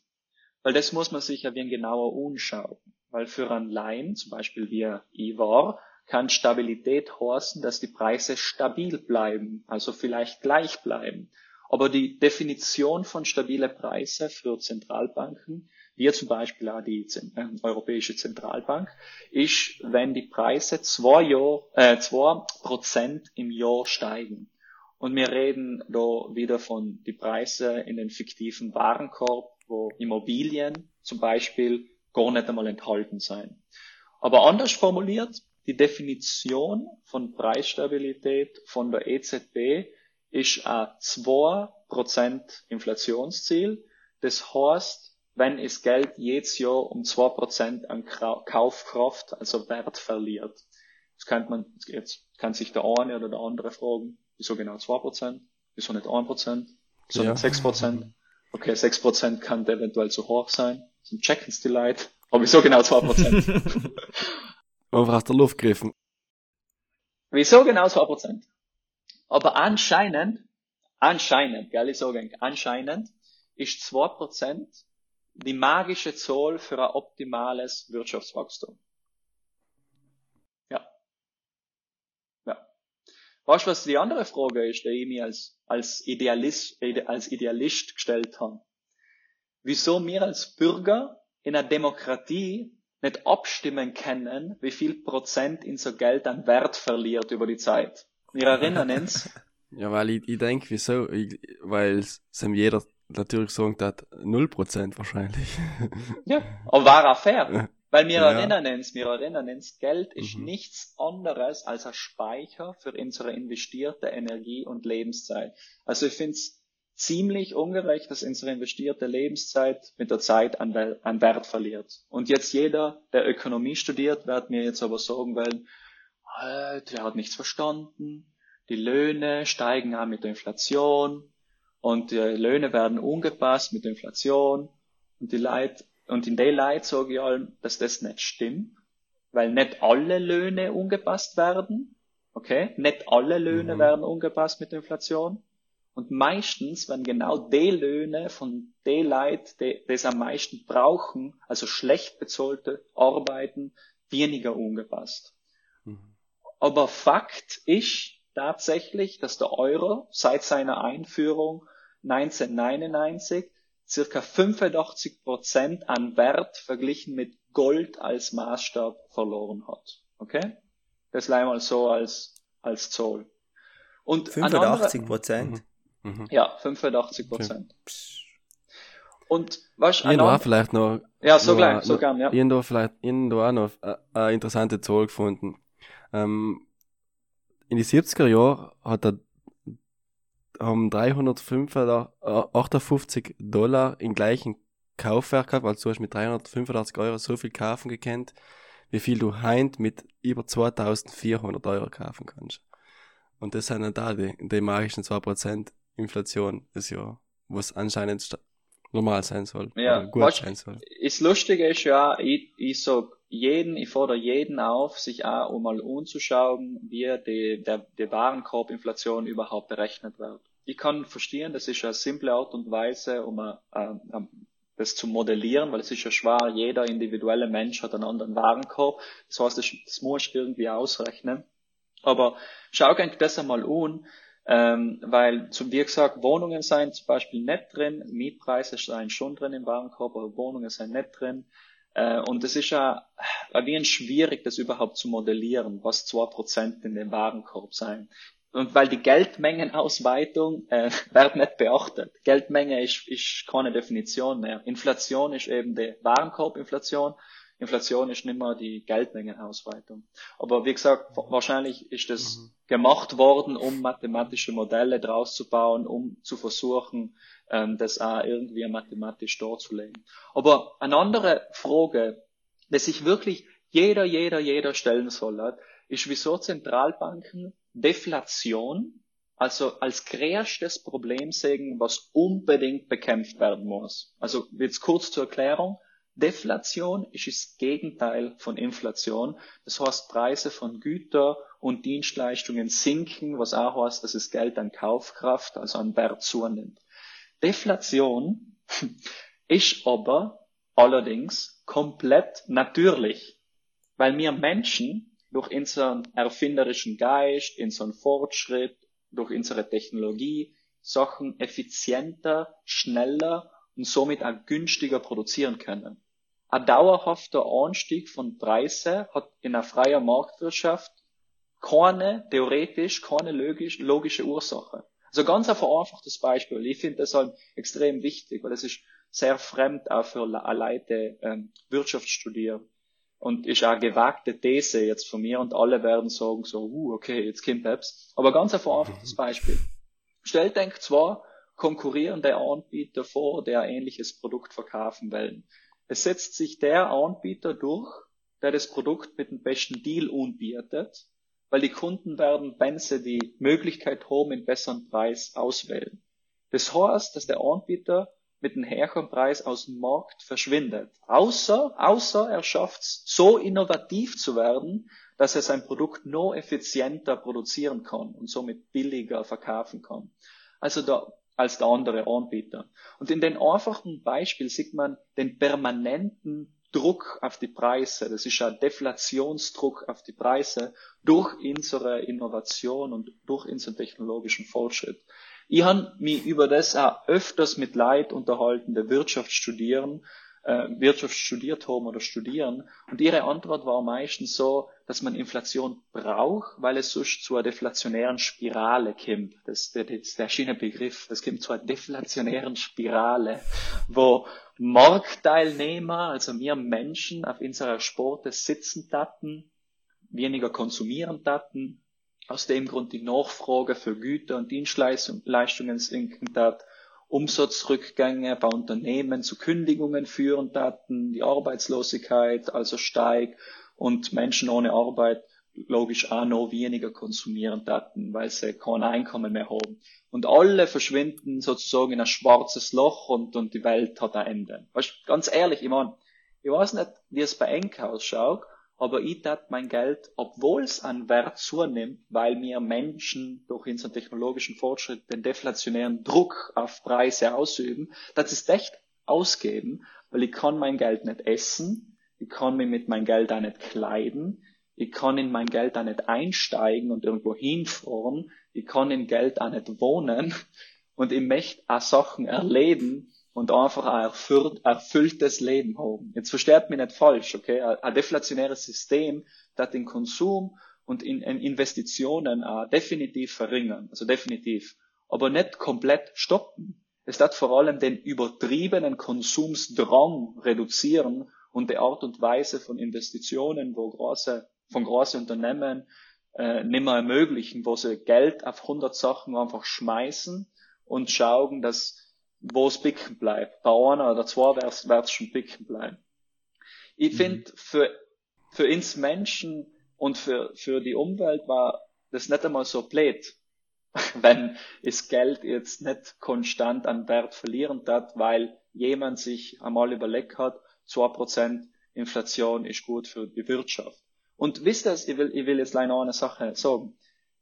[SPEAKER 4] weil das muss man sich ja wie genauer anschauen. Weil für ein Laien, zum Beispiel wie IWAR, kann Stabilität heißen, dass die Preise stabil bleiben, also vielleicht gleich bleiben. Aber die Definition von stabile Preise für Zentralbanken, wie zum Beispiel auch die äh, Europäische Zentralbank, ist, wenn die Preise zwei, Jahr, äh, zwei Prozent im Jahr steigen. Und wir reden da wieder von die Preise in den fiktiven Warenkorb, wo Immobilien zum Beispiel gar nicht einmal enthalten sein. Aber anders formuliert, die Definition von Preisstabilität von der EZB ist ein 2% Inflationsziel. Das heißt, wenn das Geld jedes Jahr um 2% an Kaufkraft, also Wert verliert. Jetzt kann man, jetzt kann sich der eine oder der andere fragen, Wieso genau 2%? Wieso nicht 1%? Wieso ja. nicht 6%? Okay, 6% kann eventuell zu hoch sein. Zum Checkens Delight. Aber wieso genau 2%?
[SPEAKER 5] Einfach aus der Luft gegriffen.
[SPEAKER 4] Wieso genau 2%? Aber anscheinend, anscheinend, gell, ich sage anscheinend, ist 2% die magische Zahl für ein optimales Wirtschaftswachstum. Weißt du, was die andere Frage ist, die ich mir als, als Idealist, als Idealist gestellt habe? Wieso wir als Bürger in einer Demokratie nicht abstimmen können, wie viel Prozent unser Geld an Wert verliert über die Zeit? Wir erinnern uns.
[SPEAKER 5] ja, weil ich, ich denke, wieso? Weil es jeder natürlich gesagt hat, 0% wahrscheinlich.
[SPEAKER 4] ja, aber war auch fair. Weil wir
[SPEAKER 5] Ja.
[SPEAKER 4] wir erinnern uns, Geld ist
[SPEAKER 5] Mhm.
[SPEAKER 4] nichts anderes als ein Speicher für unsere investierte Energie und Lebenszeit. Also ich finde es ziemlich ungerecht, dass unsere investierte Lebenszeit mit der Zeit an, an Wert verliert. Und jetzt jeder, der Ökonomie studiert, wird mir jetzt aber sagen wollen, äh, der hat nichts verstanden, die Löhne steigen auch mit der Inflation und die Löhne werden angepasst mit der Inflation und die Leute, und in der Leute sage ich allem, dass das nicht stimmt, weil nicht alle Löhne angepasst werden, okay? Nicht alle Löhne
[SPEAKER 5] Mhm.
[SPEAKER 4] werden angepasst mit der Inflation. Und meistens werden genau die Löhne von den Leuten, die das am meisten brauchen, also schlecht bezahlte Arbeiten, weniger angepasst.
[SPEAKER 5] Mhm.
[SPEAKER 4] Aber Fakt ist tatsächlich, dass der Euro seit seiner Einführung 1999 circa 85 Prozent an Wert verglichen mit Gold als Maßstab verloren hat. Okay? Das leih mal so als, als Zoll. Und ein anderer-
[SPEAKER 3] 85 Prozent.
[SPEAKER 5] Mhm.
[SPEAKER 4] Ja, 85 Prozent. Und was
[SPEAKER 5] Ich habe vielleicht noch,
[SPEAKER 4] ja, so
[SPEAKER 5] noch-
[SPEAKER 4] gleich, so gern, ja.
[SPEAKER 5] ich habe da vielleicht, ich habe da auch noch äh, eine interessante Zahl gefunden. Ähm, in die 70er Jahre hat er, haben 358 Dollar im gleichen Kaufwert gehabt, also du hast mit 385 Euro so viel kaufen gekannt, wie viel du heint mit über 2400 Euro kaufen kannst. Und das sind dann da die, die magischen 2% Inflation das Jahr, was anscheinend normal sein soll.
[SPEAKER 4] Ja,
[SPEAKER 5] gut
[SPEAKER 4] weißt-
[SPEAKER 5] sein soll.
[SPEAKER 4] Das Lustige ist ja, ich, ich sag jeden, ich fordere jeden auf, sich auch um mal umzuschauen, wie die, der, die Warenkorbinflation überhaupt berechnet wird. Ich kann verstehen, das ist eine simple Art und Weise, um äh, äh, das zu modellieren, weil es ist ja schwer, jeder individuelle Mensch hat einen anderen Warenkorb. Das heißt, das, das muss ich irgendwie ausrechnen. Aber schau euch das einmal an, ähm, weil, wie gesagt, Wohnungen seien zum Beispiel nicht drin, Mietpreise seien schon drin im Warenkorb, aber Wohnungen seien nicht drin. Äh, und es ist ja ein wenig schwierig, das überhaupt zu modellieren, was zwei Prozent in dem Warenkorb sein. Und weil die Geldmengenausweitung äh, wird nicht beachtet. Geldmenge ist, ist keine Definition mehr. Inflation ist eben die Warenkorbinflation. Inflation ist nicht mehr die Geldmengenausweitung. Aber wie gesagt, wa- wahrscheinlich ist das
[SPEAKER 5] Mhm.
[SPEAKER 4] gemacht worden, um mathematische Modelle draus zu bauen, um zu versuchen, ähm, das auch irgendwie mathematisch darzulegen. Aber eine andere Frage, die sich wirklich jeder, jeder, jeder stellen soll, ist, wieso Zentralbanken Deflation, also als größtes Problem sehen, was unbedingt bekämpft werden muss. Also jetzt kurz zur Erklärung. Deflation ist das Gegenteil von Inflation. Das heißt, Preise von Güter und Dienstleistungen sinken, was auch heißt, dass das Geld an Kaufkraft, also an Wert zunimmt. Deflation ist aber allerdings komplett natürlich, weil wir Menschen durch unseren erfinderischen Geist, unseren Fortschritt, durch unsere Technologie Sachen effizienter, schneller und somit auch günstiger produzieren können. Ein dauerhafter Anstieg von Preisen hat in einer freien Marktwirtschaft keine, theoretisch, keine logisch, logische Ursache. Also ganz ein vereinfachtes Beispiel. Ich finde das halt extrem wichtig, weil es ist sehr fremd auch für Le- Leute, die ähm, Wirtschaft studieren. Und ist auch gewagte These jetzt von mir und alle werden sagen so, uh, okay, jetzt kommt Peps. Aber ganz ein vereinfachtes Beispiel. Stellt denk zwar konkurrierende Anbieter vor, der ein ähnliches Produkt verkaufen wollen. Es setzt sich der Anbieter durch, der das Produkt mit dem besten Deal anbietet, weil die Kunden werden, wenn sie die Möglichkeit haben, einen besseren Preis auswählen. Das heißt, dass der Anbieter mit einem höheren Preis aus dem Markt verschwindet. Außer, außer er schafft es, so innovativ zu werden, dass er sein Produkt noch effizienter produzieren kann und somit billiger verkaufen kann. Also da, als der andere Anbieter. Und in den einfachen Beispiel sieht man den permanenten Druck auf die Preise. Das ist ein Deflationsdruck auf die Preise durch unsere Innovation und durch unseren technologischen Fortschritt. Ich habe mich über das auch öfters mit Leid unterhalten, der Wirtschaft studieren, äh, Wirtschaft studiert haben oder studieren. Und ihre Antwort war meistens so, dass man Inflation braucht, weil es sonst zu einer deflationären Spirale kommt. Das, das, das der schöne Begriff. Es kommt zu einer deflationären Spirale, wo Marktteilnehmer, also wir Menschen auf unserer Sporte sitzen taten, weniger konsumieren taten, aus dem Grund die Nachfrage für Güter und Dienstleistungen sinken tat, Umsatzrückgänge bei Unternehmen zu Kündigungen führen taten, die Arbeitslosigkeit also steigt und Menschen ohne Arbeit logisch auch noch weniger konsumieren taten, weil sie kein Einkommen mehr haben. Und alle verschwinden sozusagen in ein schwarzes Loch und, und die Welt hat ein Ende. Weißt, ganz ehrlich, ich meine, ich weiß nicht, wie es bei Enk ausschaut, aber ich tat mein Geld, obwohl es an Wert zunimmt, weil mir Menschen durch unseren technologischen Fortschritt den deflationären Druck auf Preise ausüben, das ist echt ausgeben, weil ich kann mein Geld nicht essen, ich kann mich mit meinem Geld auch nicht kleiden, ich kann in mein Geld auch nicht einsteigen und irgendwo hinfahren, ich kann in Geld auch nicht wohnen und ich möchte auch Sachen erleben, und einfach ein erfüllt, erfülltes Leben haben. Jetzt versteht mich nicht falsch, okay? Ein deflationäres System, das den Konsum und in, in Investitionen uh, definitiv verringern, also definitiv, aber nicht komplett stoppen. Es wird vor allem den übertriebenen Konsumsdrang reduzieren und die Art und Weise von Investitionen, wo große, von großen Unternehmen äh, nicht mehr ermöglichen, wo sie Geld auf 100 Sachen einfach schmeißen und schauen, dass wo es picken bleibt. Bei einer oder zwei wird es schon picken bleiben. Ich mhm. finde, für, für uns Menschen und für, für die Umwelt war das nicht einmal so blöd, wenn das Geld jetzt nicht konstant an Wert verlieren hat, weil jemand sich einmal überlegt hat, zwei Prozent Inflation ist gut für die Wirtschaft. Und wisst ihr, ich will, ich will jetzt leider eine Sache sagen.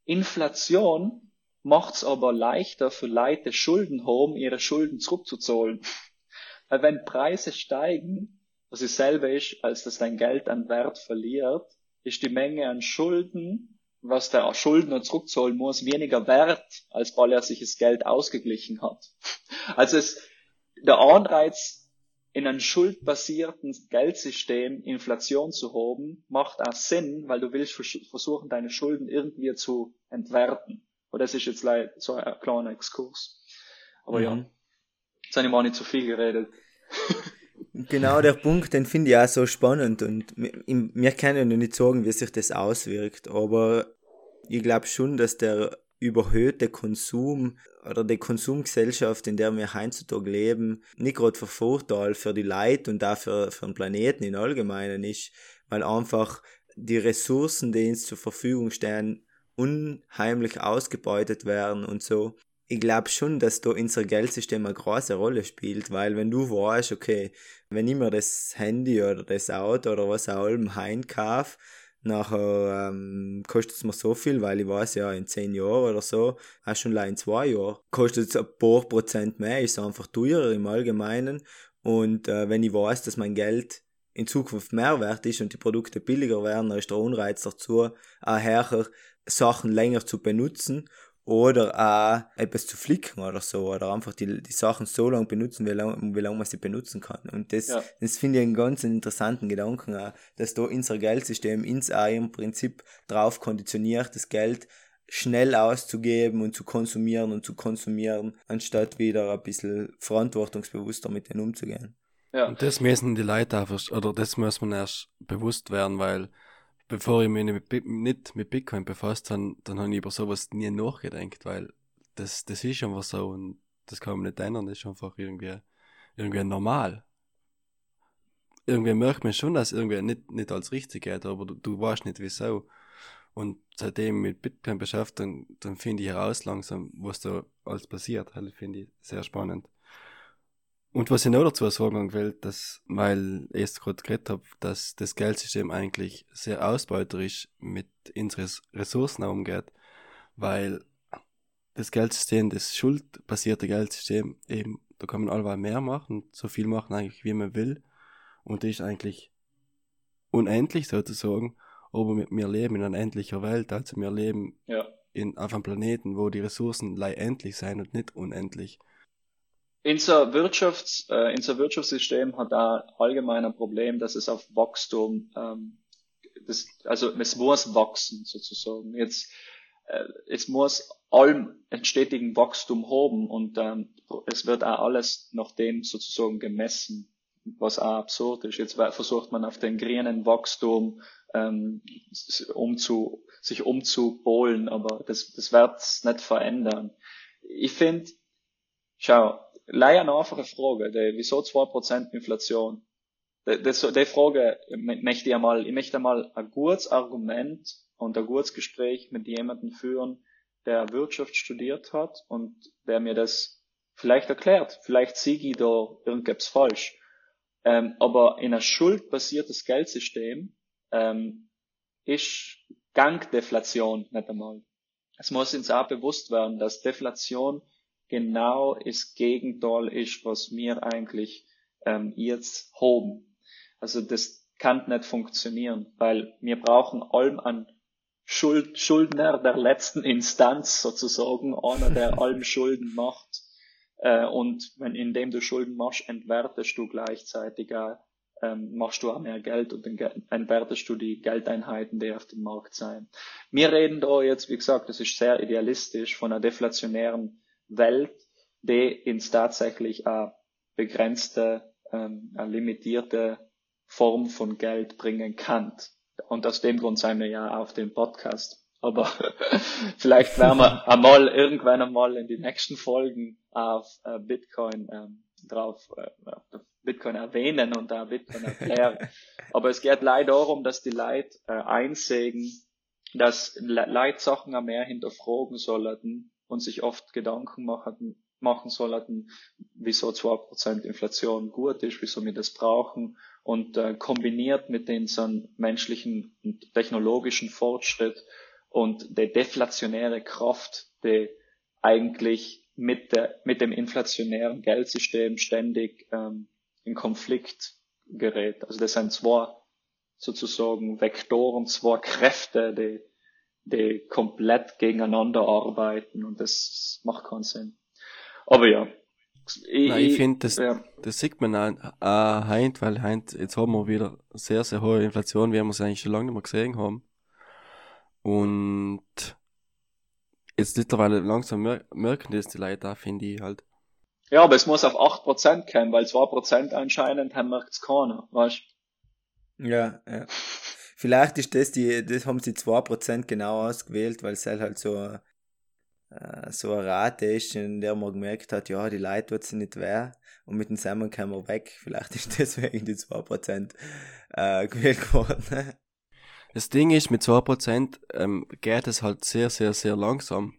[SPEAKER 4] Inflation macht's aber leichter für Leute, Schulden haben, ihre Schulden zurückzuzahlen. Weil wenn Preise steigen, was dasselbe ist, als dass dein Geld an Wert verliert, ist die Menge an Schulden, was der Schuldner zurückzahlen muss, weniger wert, als weil er sich das Geld ausgeglichen hat. Also es, der Anreiz, in einem schuldbasierten Geldsystem Inflation zu haben, macht auch Sinn, weil du willst versuchen, deine Schulden irgendwie zu entwerten. Aber das ist jetzt leider so ein kleiner Exkurs. Aber mhm. ja, jetzt habe ich mal nicht zu viel geredet.
[SPEAKER 3] genau der Punkt, den finde ich auch so spannend und wir können ja nicht sagen, wie sich das auswirkt, aber ich glaube schon, dass der überhöhte Konsum oder die Konsumgesellschaft, in der wir heutzutage leben, nicht gerade für Vorteil für die Leute und auch für, für den Planeten im Allgemeinen ist, weil einfach die Ressourcen, die uns zur Verfügung stehen, unheimlich ausgebeutet werden und so. Ich glaube schon, dass da unser Geldsystem eine große Rolle spielt, weil wenn du weißt, okay, wenn ich mir das Handy oder das Auto oder was auch immer heinkaufe, nachher ähm, kostet es mir so viel, weil ich weiß ja, in zehn Jahren oder so, auch schon in zwei Jahren, kostet es ein paar Prozent mehr, ist einfach teurer im Allgemeinen. Und äh, wenn ich weiß, dass mein Geld in Zukunft mehr wert ist und die Produkte billiger werden, dann ist der Unreiz dazu auch höher, Sachen länger zu benutzen oder auch etwas zu flicken oder so oder einfach die, die Sachen so lange benutzen, wie lange wie lang man sie benutzen kann. Und das, ja. das finde ich einen ganz interessanten Gedanken auch, dass da unser Geldsystem ins auch im Prinzip drauf konditioniert, das Geld schnell auszugeben und zu konsumieren und zu konsumieren, anstatt wieder ein bisschen verantwortungsbewusster mit denen umzugehen.
[SPEAKER 5] Ja. Und das müssen die Leute auch, oder das muss man erst bewusst werden, weil bevor ich mich nicht mit, Bitcoin befasst habe, dann habe ich über sowas nie nachgedacht, weil das, das ist einfach so und das kann man nicht ändern, das ist einfach irgendwie, irgendwie normal. Irgendwie merkt man schon, dass irgendwie nicht, nicht als richtig geht, aber du, du weißt nicht wieso. Und seitdem mit Bitcoin beschäftigt, dann, dann finde ich heraus langsam, was da alles passiert. Das finde ich sehr spannend. Und was ich noch dazu sagen will, dass, weil ich es gerade geredet habe, dass das Geldsystem eigentlich sehr ausbeuterisch mit unseren Ressourcen umgeht, weil das Geldsystem, das schuldbasierte Geldsystem, eben, da kann man allweil mehr machen, so viel machen eigentlich, wie man will, und das ist eigentlich unendlich sozusagen, aber wir leben in einer endlicher Welt, also wir leben
[SPEAKER 4] ja.
[SPEAKER 5] in, auf einem Planeten, wo die Ressourcen endlich sein und nicht unendlich.
[SPEAKER 4] Unser Wirtschafts, äh, unser Wirtschaftssystem hat da allgemein ein Problem, dass es auf Wachstum, ähm, das, also es muss wachsen sozusagen. Jetzt, äh, es muss allem einen stetigen Wachstum haben und ähm, es wird auch alles nach dem sozusagen gemessen, was auch absurd ist. Jetzt versucht man auf den grünen Wachstum ähm, umzu, sich umzupolen, aber das, das wird nicht verändern. Ich finde, schau, leider eine einfache Frage, die, wieso 2% Inflation? Die, die, Frage möchte ich einmal, ich möchte einmal ein gutes Argument und ein gutes Gespräch mit jemandem führen, der Wirtschaft studiert hat und der mir das vielleicht erklärt. Vielleicht siege ich da irgendetwas falsch. Ähm, aber in ein schuldbasiertes Geldsystem ähm, ist Gangdeflation nicht einmal. Es muss uns auch bewusst werden, dass Deflation genau das Gegenteil ist, was wir eigentlich ähm, jetzt haben. Also das kann nicht funktionieren, weil wir brauchen allem an Schuld, Schuldner der letzten Instanz sozusagen, einer, der allem Schulden macht. Äh, und wenn indem du Schulden machst, entwertest du gleichzeitig auch, ähm, machst du auch mehr Geld und entwertest du die Geldeinheiten, die auf dem Markt sein. Wir reden da jetzt, wie gesagt, das ist sehr idealistisch von einer deflationären Welt, die ins tatsächlich eine begrenzte, ähm, eine limitierte Form von Geld bringen kann. Und aus dem Grund sind wir ja auf dem Podcast. Aber vielleicht werden wir einmal irgendwann einmal in die nächsten Folgen auf äh, Bitcoin ähm, drauf äh, Bitcoin erwähnen und da Bitcoin erklären. Aber es geht leider darum, dass die Leute äh, einsehen, dass Leute Sachen mehr hinterfragen sollten und sich oft Gedanken machen, machen sollten, wieso 2% Inflation gut ist, wieso wir das brauchen und äh, kombiniert mit den menschlichen und technologischen Fortschritt und der deflationäre Kraft, die eigentlich mit, der, mit dem inflationären Geldsystem ständig ähm, in Konflikt gerät. Also das sind zwei sozusagen Vektoren, zwei Kräfte, die die komplett gegeneinander arbeiten und das macht keinen Sinn. Aber ja.
[SPEAKER 5] Ich, Nein, ich finde, das, ja. das sieht man auch, auch heint, weil heint, jetzt haben wir wieder sehr, sehr hohe Inflation, wie wir es eigentlich schon lange nicht mehr gesehen haben. Und jetzt mittlerweile langsam mer merken das die Leute auch, finde ich halt.
[SPEAKER 4] Ja, aber es muss auf 8% kommen, weil 2% anscheinend haben merkt es keiner, weißt
[SPEAKER 3] Ja, ja. Vielleicht ist das die, das haben sie 2% genau ausgewählt, weil es halt so, äh, so eine Rate ist, in der man gemerkt hat, ja, die Leute wird sie nicht weh und mit dem Simon kann man weg. Vielleicht ist deswegen die 2% äh, gewählt worden.
[SPEAKER 5] Das Ding ist, mit 2% ähm, geht es halt sehr, sehr, sehr langsam.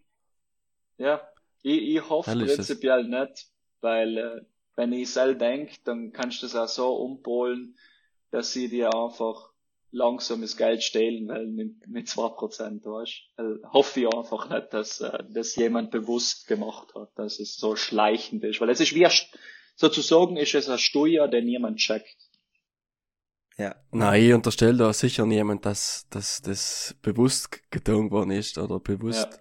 [SPEAKER 4] Ja, ich, ich hoffe prinzipiell nicht, weil äh, wenn ich selber denke, dann kannst du das auch so umpolen, dass sie dir einfach langsames Geld stehlen wollen mit, mit 2%, weißt du? Hoffe ich einfach nicht, dass äh, das jemand bewusst gemacht hat, dass es so schleichend ist. Weil es ist wie, ein, sozusagen ist es ein Steuer, der niemand checkt.
[SPEAKER 5] Ja. Nein, ich unterstelle da sicher niemand, dass, dass das bewusst getan worden ist oder bewusst. Ja.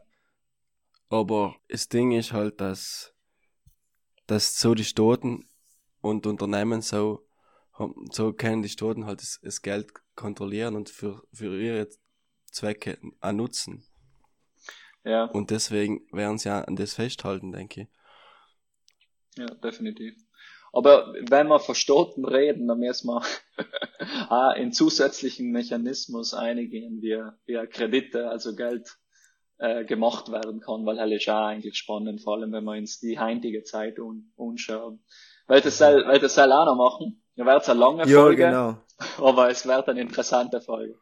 [SPEAKER 5] Aber das Ding ist halt, dass, dass so die Staaten und Unternehmen so so können die Staaten halt das, das, Geld kontrollieren und für, für ihre Zwecke nutzen. Ja. Und deswegen werden sie an das festhalten, denke ich.
[SPEAKER 4] Ja, definitiv. Aber wenn wir von Staaten reden, dann müssen wir auch in zusätzlichen Mechanismus einigen, wie, wie Kredite, also Geld äh, gemacht werden kann, weil das ist auch eigentlich spannend, vor allem wenn wir uns die heutige Zeit un anschauen. Weil das soll, weil das soll auch noch machen. Ja, wird eine lange Folge. Ja, genau. Aber es wird eine interessante Folge.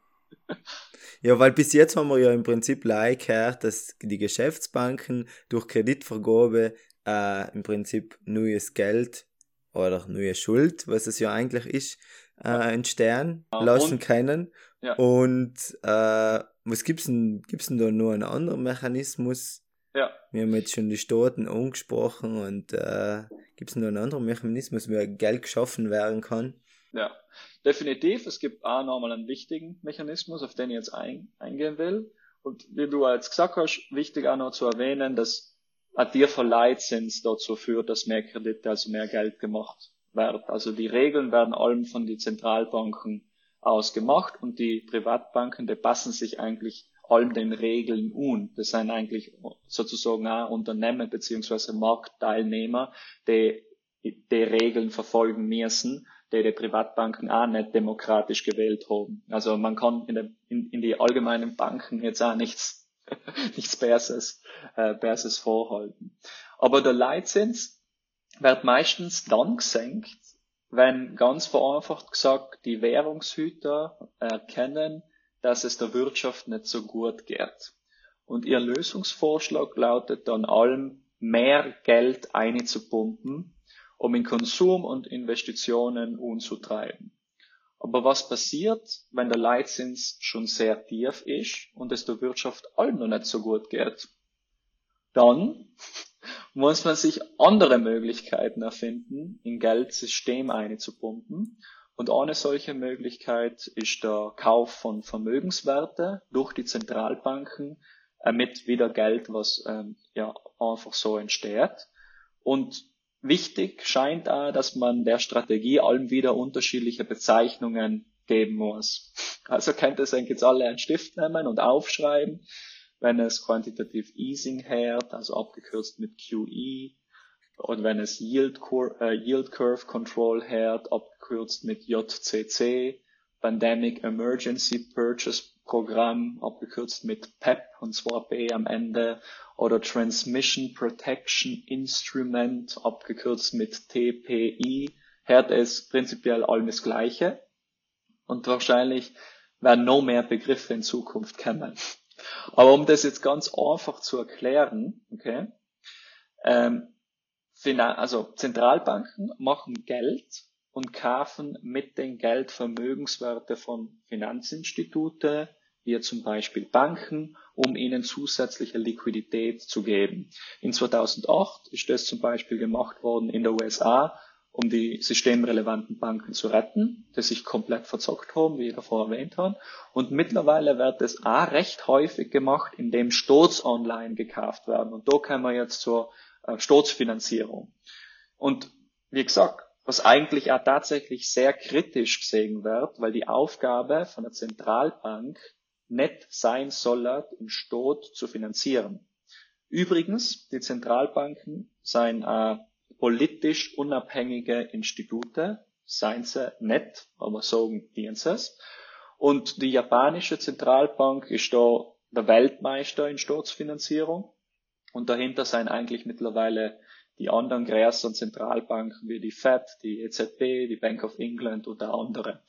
[SPEAKER 3] Ja, weil bis jetzt haben wir ja im Prinzip like gehört, dass die Geschäftsbanken durch Kreditvergabe äh, im Prinzip neues Geld oder neue Schuld, was es ja eigentlich ist, äh, entstehen ja, lassen können. Ja. Und äh, was gibt's denn, gibt's denn da noch einen anderen Mechanismus? Ja. Wir haben jetzt schon die Staaten angesprochen und äh, gibt es noch einen anderen Mechanismus, wie Geld geschaffen werden kann?
[SPEAKER 4] Ja, definitiv. Es gibt auch nochmal einen wichtigen Mechanismus, auf den ich jetzt ein, eingehen will. Und wie du jetzt gesagt hast, wichtig auch noch zu erwähnen, dass ein tiefer Leitzins dazu führt, dass mehr Kredite, also mehr Geld gemacht wird. Also die Regeln werden allem von den Zentralbanken aus gemacht und die Privatbanken, die passen sich eigentlich allem den Regeln un. Das sind eigentlich sozusagen auch Unternehmen beziehungsweise Marktteilnehmer, die die Regeln verfolgen müssen, die die Privatbanken auch nicht demokratisch gewählt haben. Also man kann in, der, in, in die allgemeinen Banken jetzt auch nichts, nichts Besseres, äh, Besseres vorhalten. Aber der Leitzins wird meistens dann gesenkt, wenn ganz vereinfacht gesagt die Währungshüter erkennen, dass es der Wirtschaft nicht so gut geht. Und ihr Lösungsvorschlag lautet dann allem, mehr Geld einzupumpen, um in Konsum und Investitionen umzutreiben. Aber was passiert, wenn der Leitzins schon sehr tief ist und es der Wirtschaft allem noch nicht so gut geht? Dann muss man sich andere Möglichkeiten erfinden, in Geldsystem einzupumpen. Und eine solche Möglichkeit ist der Kauf von Vermögenswerte durch die Zentralbanken äh, mit wieder Geld, was ähm, ja einfach so entsteht. Und wichtig scheint auch, dass man der Strategie allem wieder unterschiedliche Bezeichnungen geben muss. Also könnt ihr jetzt alle einen Stift nehmen und aufschreiben wenn es Quantitative Easing hört, also abgekürzt mit QE, und wenn es Yield, äh, Yield Curve Control hört, abgekürzt mit JCC, Pandemic Emergency Purchase Programm, abgekürzt mit PEP, und zwar B am Ende, oder Transmission Protection Instrument, abgekürzt mit TPI, hört es prinzipiell allem das Gleiche. Und wahrscheinlich werden noch mehr Begriffe in Zukunft kommen. Aber um das jetzt ganz einfach zu erklären, okay, ähm, also Zentralbanken machen Geld und kaufen mit dem Geld Vermögenswerte von Finanzinstitute, wie zum Beispiel Banken, um ihnen zusätzliche Liquidität zu geben. In 2008 ist das zum Beispiel gemacht worden in der USA um die systemrelevanten Banken zu retten, die sich komplett verzockt haben, wie ich davor erwähnt habe. Und mittlerweile wird es auch recht häufig gemacht, indem Staatsanleihen gekauft werden. Und da kommen wir jetzt zur äh, Staatsfinanzierung. Und wie gesagt, was eigentlich auch tatsächlich sehr kritisch gesehen wird, weil die Aufgabe von der Zentralbank nicht sein soll, den Staat zu finanzieren. Übrigens, die Zentralbanken seien äh, politisch unabhängige Institute, seien sie nicht, aber sagen sie es. Und die japanische Zentralbank ist da der Weltmeister in Staatsfinanzierung. Und dahinter seien eigentlich mittlerweile die anderen größeren Zentralbanken wie die Fed, die EZB, die Bank of England und andere.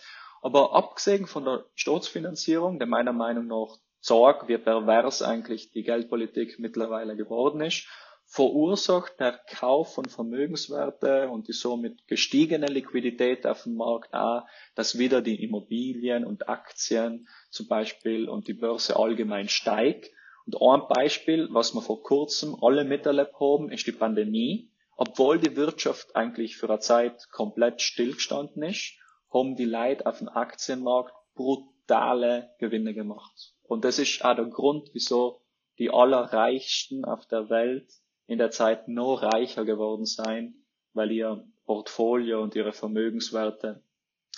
[SPEAKER 4] Aber abgesehen von der Staatsfinanzierung, der meiner Meinung nach zeigt, wie pervers eigentlich die Geldpolitik mittlerweile geworden ist, verursacht der Kauf von Vermögenswerte und die somit gestiegene Liquidität auf dem Markt auch, dass wieder die Immobilien und Aktien zum Beispiel und die Börse allgemein steigt. Und ein Beispiel, was wir vor kurzem alle miterlebt haben, ist die Pandemie. Obwohl die Wirtschaft eigentlich für eine Zeit komplett stillgestanden ist, haben die Leute auf dem Aktienmarkt brutale Gewinne gemacht. Und das ist auch der Grund, wieso die allerreichsten auf der Welt in der Zeit noch reicher geworden sein, weil ihr Portfolio und ihre Vermögenswerte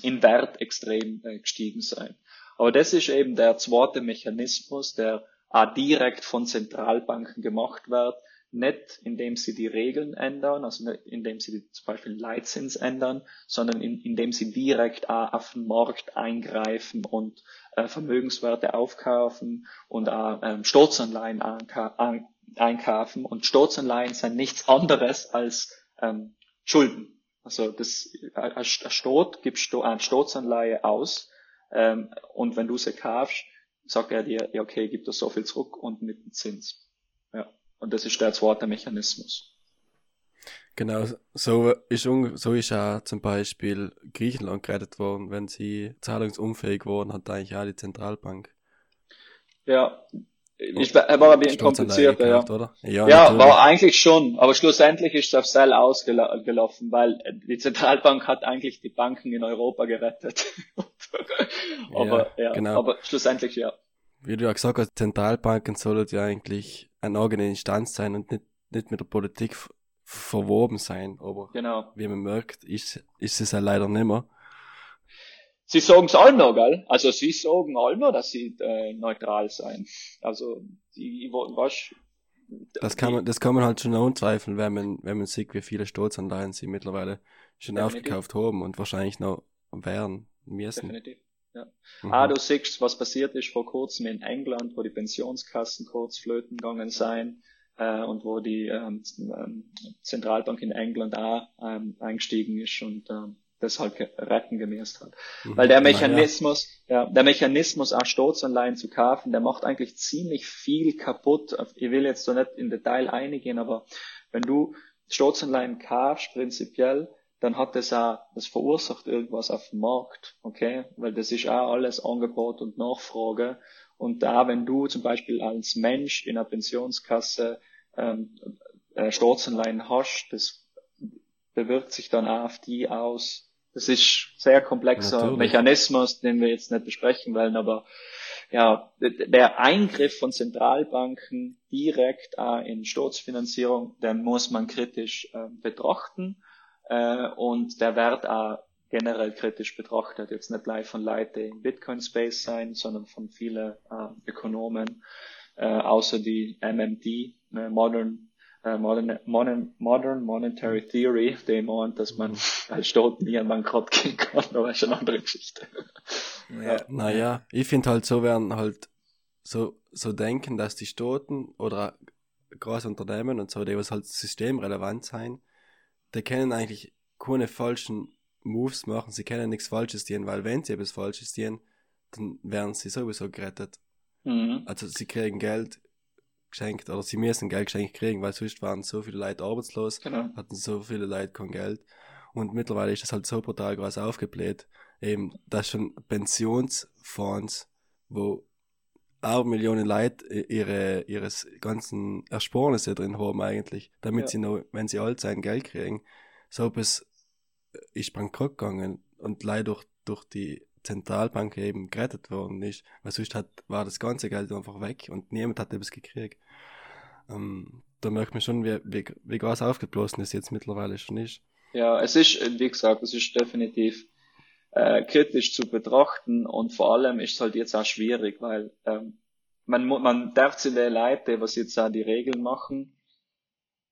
[SPEAKER 4] in Wert extrem äh, gestiegen sein. Aber das ist eben der zweite Mechanismus, der auch direkt von Zentralbanken gemacht wird, nicht indem sie die Regeln ändern, also indem sie die, zum Beispiel Leitzins ändern, sondern in, indem sie direkt auch auf den Markt eingreifen und äh, Vermögenswerte aufkaufen und auch ähm, Staatsanleihen an, einkaufen und Staatsanleihen sind nichts anderes als ähm, Schulden. Also das ein Staat gibt eine Staatsanleihe aus ähm, und wenn du sie kaufst, sagt er dir, ja okay, gib das so viel zurück und mit dem Zins. Ja. Und das ist der zweite Mechanismus.
[SPEAKER 5] Genau, so ist, so ist auch zum Beispiel Griechenland gerettet worden, wenn sie zahlungsunfähig wurden, hat eigentlich auch die Zentralbank.
[SPEAKER 4] Ja, ich, war ein bisschen komplizierter, ja. Oder? Ja, ja war eigentlich schon, aber schlussendlich ist es auf Sell ausgelaufen, weil die Zentralbank hat eigentlich die Banken in Europa gerettet. aber, ja, ja, genau. aber schlussendlich ja.
[SPEAKER 5] Wie du ja gesagt hast, Zentralbanken sollen ja eigentlich eine eigene Instanz sein und nicht nicht mit der Politik verwoben sein, aber
[SPEAKER 4] genau.
[SPEAKER 5] wie man merkt, ist, ist es ja leider nicht mehr.
[SPEAKER 4] Sie sagen es auch noch, gell? Also sie sagen auch noch, dass sie äh, neutral sein. Also die, was,
[SPEAKER 5] das kann man, das kann man halt schon anzweifeln, wenn man, wenn man sieht, wie viele Staatsanleihen sie mittlerweile schon Definitiv. aufgekauft haben und wahrscheinlich noch werden müssen.
[SPEAKER 4] Definitiv. Ja. Mhm. Ah, du siehst, was passiert ist vor kurzem in England, wo die Pensionskassen kurz flöten gegangen seien äh, und wo die ähm, ähm, Zentralbank in England auch ähm, eingestiegen ist und ähm, deshalb retten gemäßt hat. Mhm. Weil der Mechanismus, ja. ja. der Mechanismus auch Staatsanleihen zu kaufen, der macht eigentlich ziemlich viel kaputt. Ich will jetzt so nicht in Detail eingehen, aber wenn du Staatsanleihen kaufst, prinzipiell, dann hat das auch, das verursacht irgendwas auf dem Markt, okay? Weil das ist auch alles Angebot und Nachfrage. Und da, wenn du zum Beispiel als Mensch in einer Pensionskasse ähm, äh, Staatsanleihen hast, das bewirkt sich dann auch auf die aus, das ist sehr komplexer Natürlich. Mechanismus, den wir jetzt nicht besprechen wollen, aber ja, der Eingriff von Zentralbanken direkt äh, in Staatsfinanzierung, den muss man kritisch äh, betrachten äh, und der wird auch generell kritisch betrachtet. Jetzt nicht gleich von Leuten, die im Bitcoin-Space sein, sondern von vielen äh, Ökonomen, äh, außer die MMT, äh, Modern äh, modern, modern, modern Monetary Theory, der meint, dass man als Staat nie an Bankrott gehen kann, aber ist eine andere Geschichte.
[SPEAKER 5] Ja. Naja, ich finde halt so werden halt so, so denken, dass die Staaten oder große Unternehmen und so, die was halt systemrelevant sein, die können eigentlich keine falschen Moves machen, sie können nichts Falsches tun, weil wenn sie etwas Falsches tun, dann werden sie sowieso gerettet. Mhm. Also sie kriegen Geld geschenkt oder sie müssen Geld geschenkt kriegen, weil sonst waren so viele Leute arbeitslos, genau. hatten so viele Leute kein Geld. Und mittlerweile ist das halt so brutal groß aufgebläht, eben, dass schon Pensionsfonds, wo auch Millionen Leute ihre, ihres ganzen Ersparnisse drin haben eigentlich, damit ja. sie noch, wenn sie alt sein, Geld kriegen. So etwas ist bankrott gegangen und leider durch, durch die Zentralbank eben gerettet worden ist, weil sonst hat, war das ganze Geld einfach weg und niemand hat etwas gekriegt. Ähm, da merkt man schon, wie, wie, wie groß aufgeblasen es jetzt mittlerweile schon ist.
[SPEAKER 4] Ja, es ist, wie gesagt, es ist definitiv äh, kritisch zu betrachten und vor allem ist es halt jetzt auch schwierig, weil ähm, man, man darf zu den Leute, was jetzt auch die Regeln machen,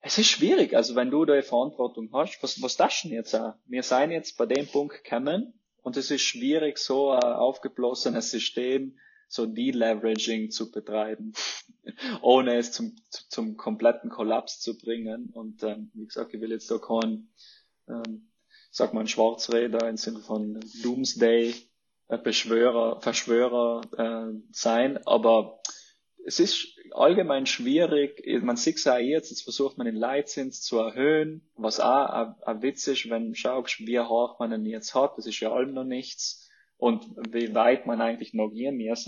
[SPEAKER 4] es ist schwierig, also wenn du da Verantwortung hast, was, was das denn jetzt auch? Wir seien jetzt bei dem Punkt gekommen, und es ist schwierig, so ein aufgeblasenes System, so Deleveraging zu betreiben, ohne es zum, zum kompletten Kollaps zu bringen. Und ähm, wie gesagt, ich will jetzt da kein, ähm, sag mal, ein Schwarzräder im Sinne von Doomsday äh, Beschwörer, Verschwörer äh, sein, aber es ist allgemein schwierig. Man sieht es auch jetzt, jetzt versucht man den Leitzins zu erhöhen, was auch ein Witz ist, wenn du schaust, wie hoch man ihn jetzt hat. Das ist ja allem noch nichts. Und wie weit man eigentlich noch gehen muss.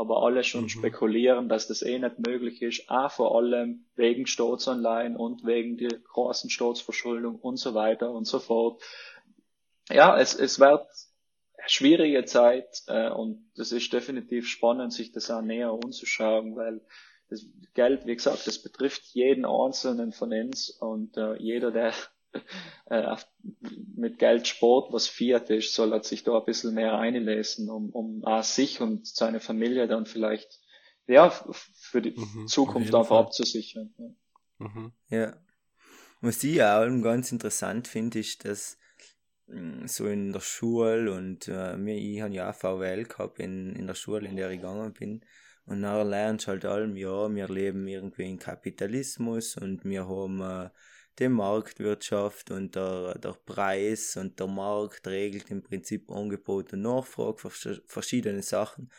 [SPEAKER 4] Aber alle schon mhm. spekulieren, dass das eh nicht möglich ist. Auch vor allem wegen Staatsanleihen und wegen der großen Staatsverschuldung und so weiter und so fort. Ja, es, es wird schwierige Zeit äh, und das ist definitiv spannend, sich das auch näher anzuschauen, weil das Geld, wie gesagt, das betrifft jeden Einzelnen von uns und äh, jeder, der äh, mit Geld Sport was Fiat ist, soll er sich da ein bisschen mehr einlesen, um, um auch sich und seine Familie dann vielleicht ja für die mhm, Zukunft einfach abzusichern. Ja.
[SPEAKER 3] Mhm. ja. Was ich auch ganz interessant finde, ist, dass Mm, so in der Schule und äh, mir, ich habe ja auch VWL gehabt in, in der Schule, in der ich gegangen bin. Und nachher lernst du halt allem, ja, wir leben irgendwie in Kapitalismus und wir haben äh, die Marktwirtschaft und der, der Preis und der Markt regelt im Prinzip Angebot und Nachfrage für verschiedene Sachen.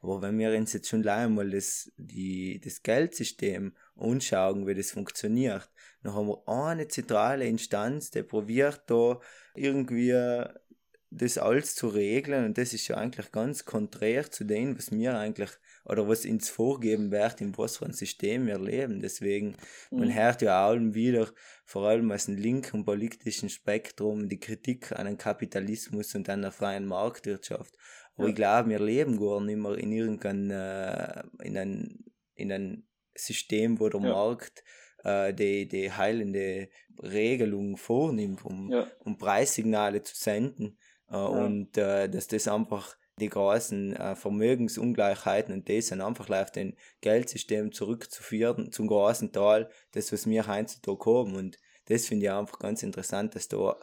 [SPEAKER 3] Aber wenn wir uns jetzt schon einmal das, die, das Geldsystem anschauen, wie das funktioniert, dann haben wir eine zentrale Instanz, die probiert da irgendwie das alles zu regeln und das ist ja eigentlich ganz konträr zu dem, was wir eigentlich oder was uns vorgeben wird, in was für ein System wir leben. Deswegen, mhm. man hört ja auch wieder, vor allem aus dem linken politischen Spektrum, die Kritik an den Kapitalismus und an der freien Marktwirtschaft. Aber ja. ich glaube, wir leben gar nicht mehr in irgendein, äh, in ein, in ein System, wo der ja. Markt äh, die, die heilende Regelung vornimmt, um,
[SPEAKER 4] Ja.
[SPEAKER 3] um Preissignale zu senden äh, und äh, dass das einfach die großen äh, Vermögensungleichheiten und das dann einfach auf den Geldsystem zurückzuführen, zum großen Teil, das, was wir heutzutage haben. Und das finde ich einfach ganz interessant, dass da,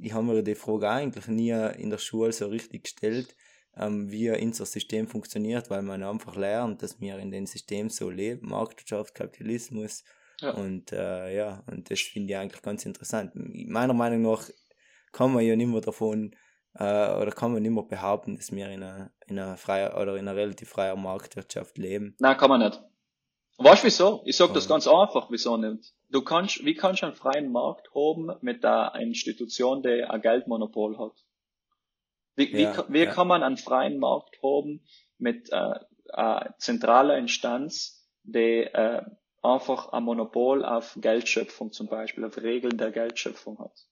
[SPEAKER 3] ich habe mir die Frage eigentlich nie in der Schule so richtig gestellt, ähm, wie unser System funktioniert, weil man einfach lernt, dass wir in dem System so leben, Marktwirtschaft, Kapitalismus.
[SPEAKER 4] Ja.
[SPEAKER 3] Und äh, ja, und das finde ich eigentlich ganz interessant. Meiner Meinung nach kann man ja nicht mehr davon äh, oder kann man nicht mehr behaupten, dass wir in einer, in einer freier oder in einer relativ freier Marktwirtschaft leben.
[SPEAKER 4] Nein, kann man nicht. Weißt du wieso? Ich sag das ganz einfach, wieso nicht? Du kannst, wie kannst du einen freien Markt haben mit einer Institution, die ein Geldmonopol hat? Wie, wie,
[SPEAKER 3] Ja,
[SPEAKER 4] ka- wie
[SPEAKER 3] ja.
[SPEAKER 4] kann man einen freien Markt haben mit äh, einer zentraler Instanz, die äh, einfach ein Monopol auf Geldschöpfung zum Beispiel, auf Regeln der Geldschöpfung hat?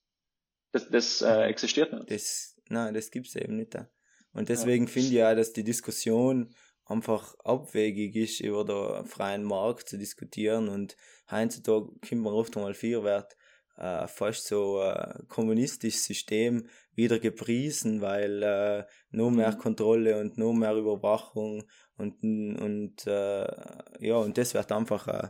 [SPEAKER 4] Das, das äh, existiert nicht.
[SPEAKER 3] Das, nein, das gibt's eben nicht. da. Und deswegen finde ich ja, dass die Diskussion einfach abwegig ist, über den freien Markt zu diskutieren und heutzutage kommt man oft einmal viel wird äh, fast so ein kommunistisches System wieder gepriesen, weil äh, nur mehr
[SPEAKER 4] Mhm.
[SPEAKER 3] Kontrolle und nur mehr Überwachung und, und äh, ja, und das wird einfach äh,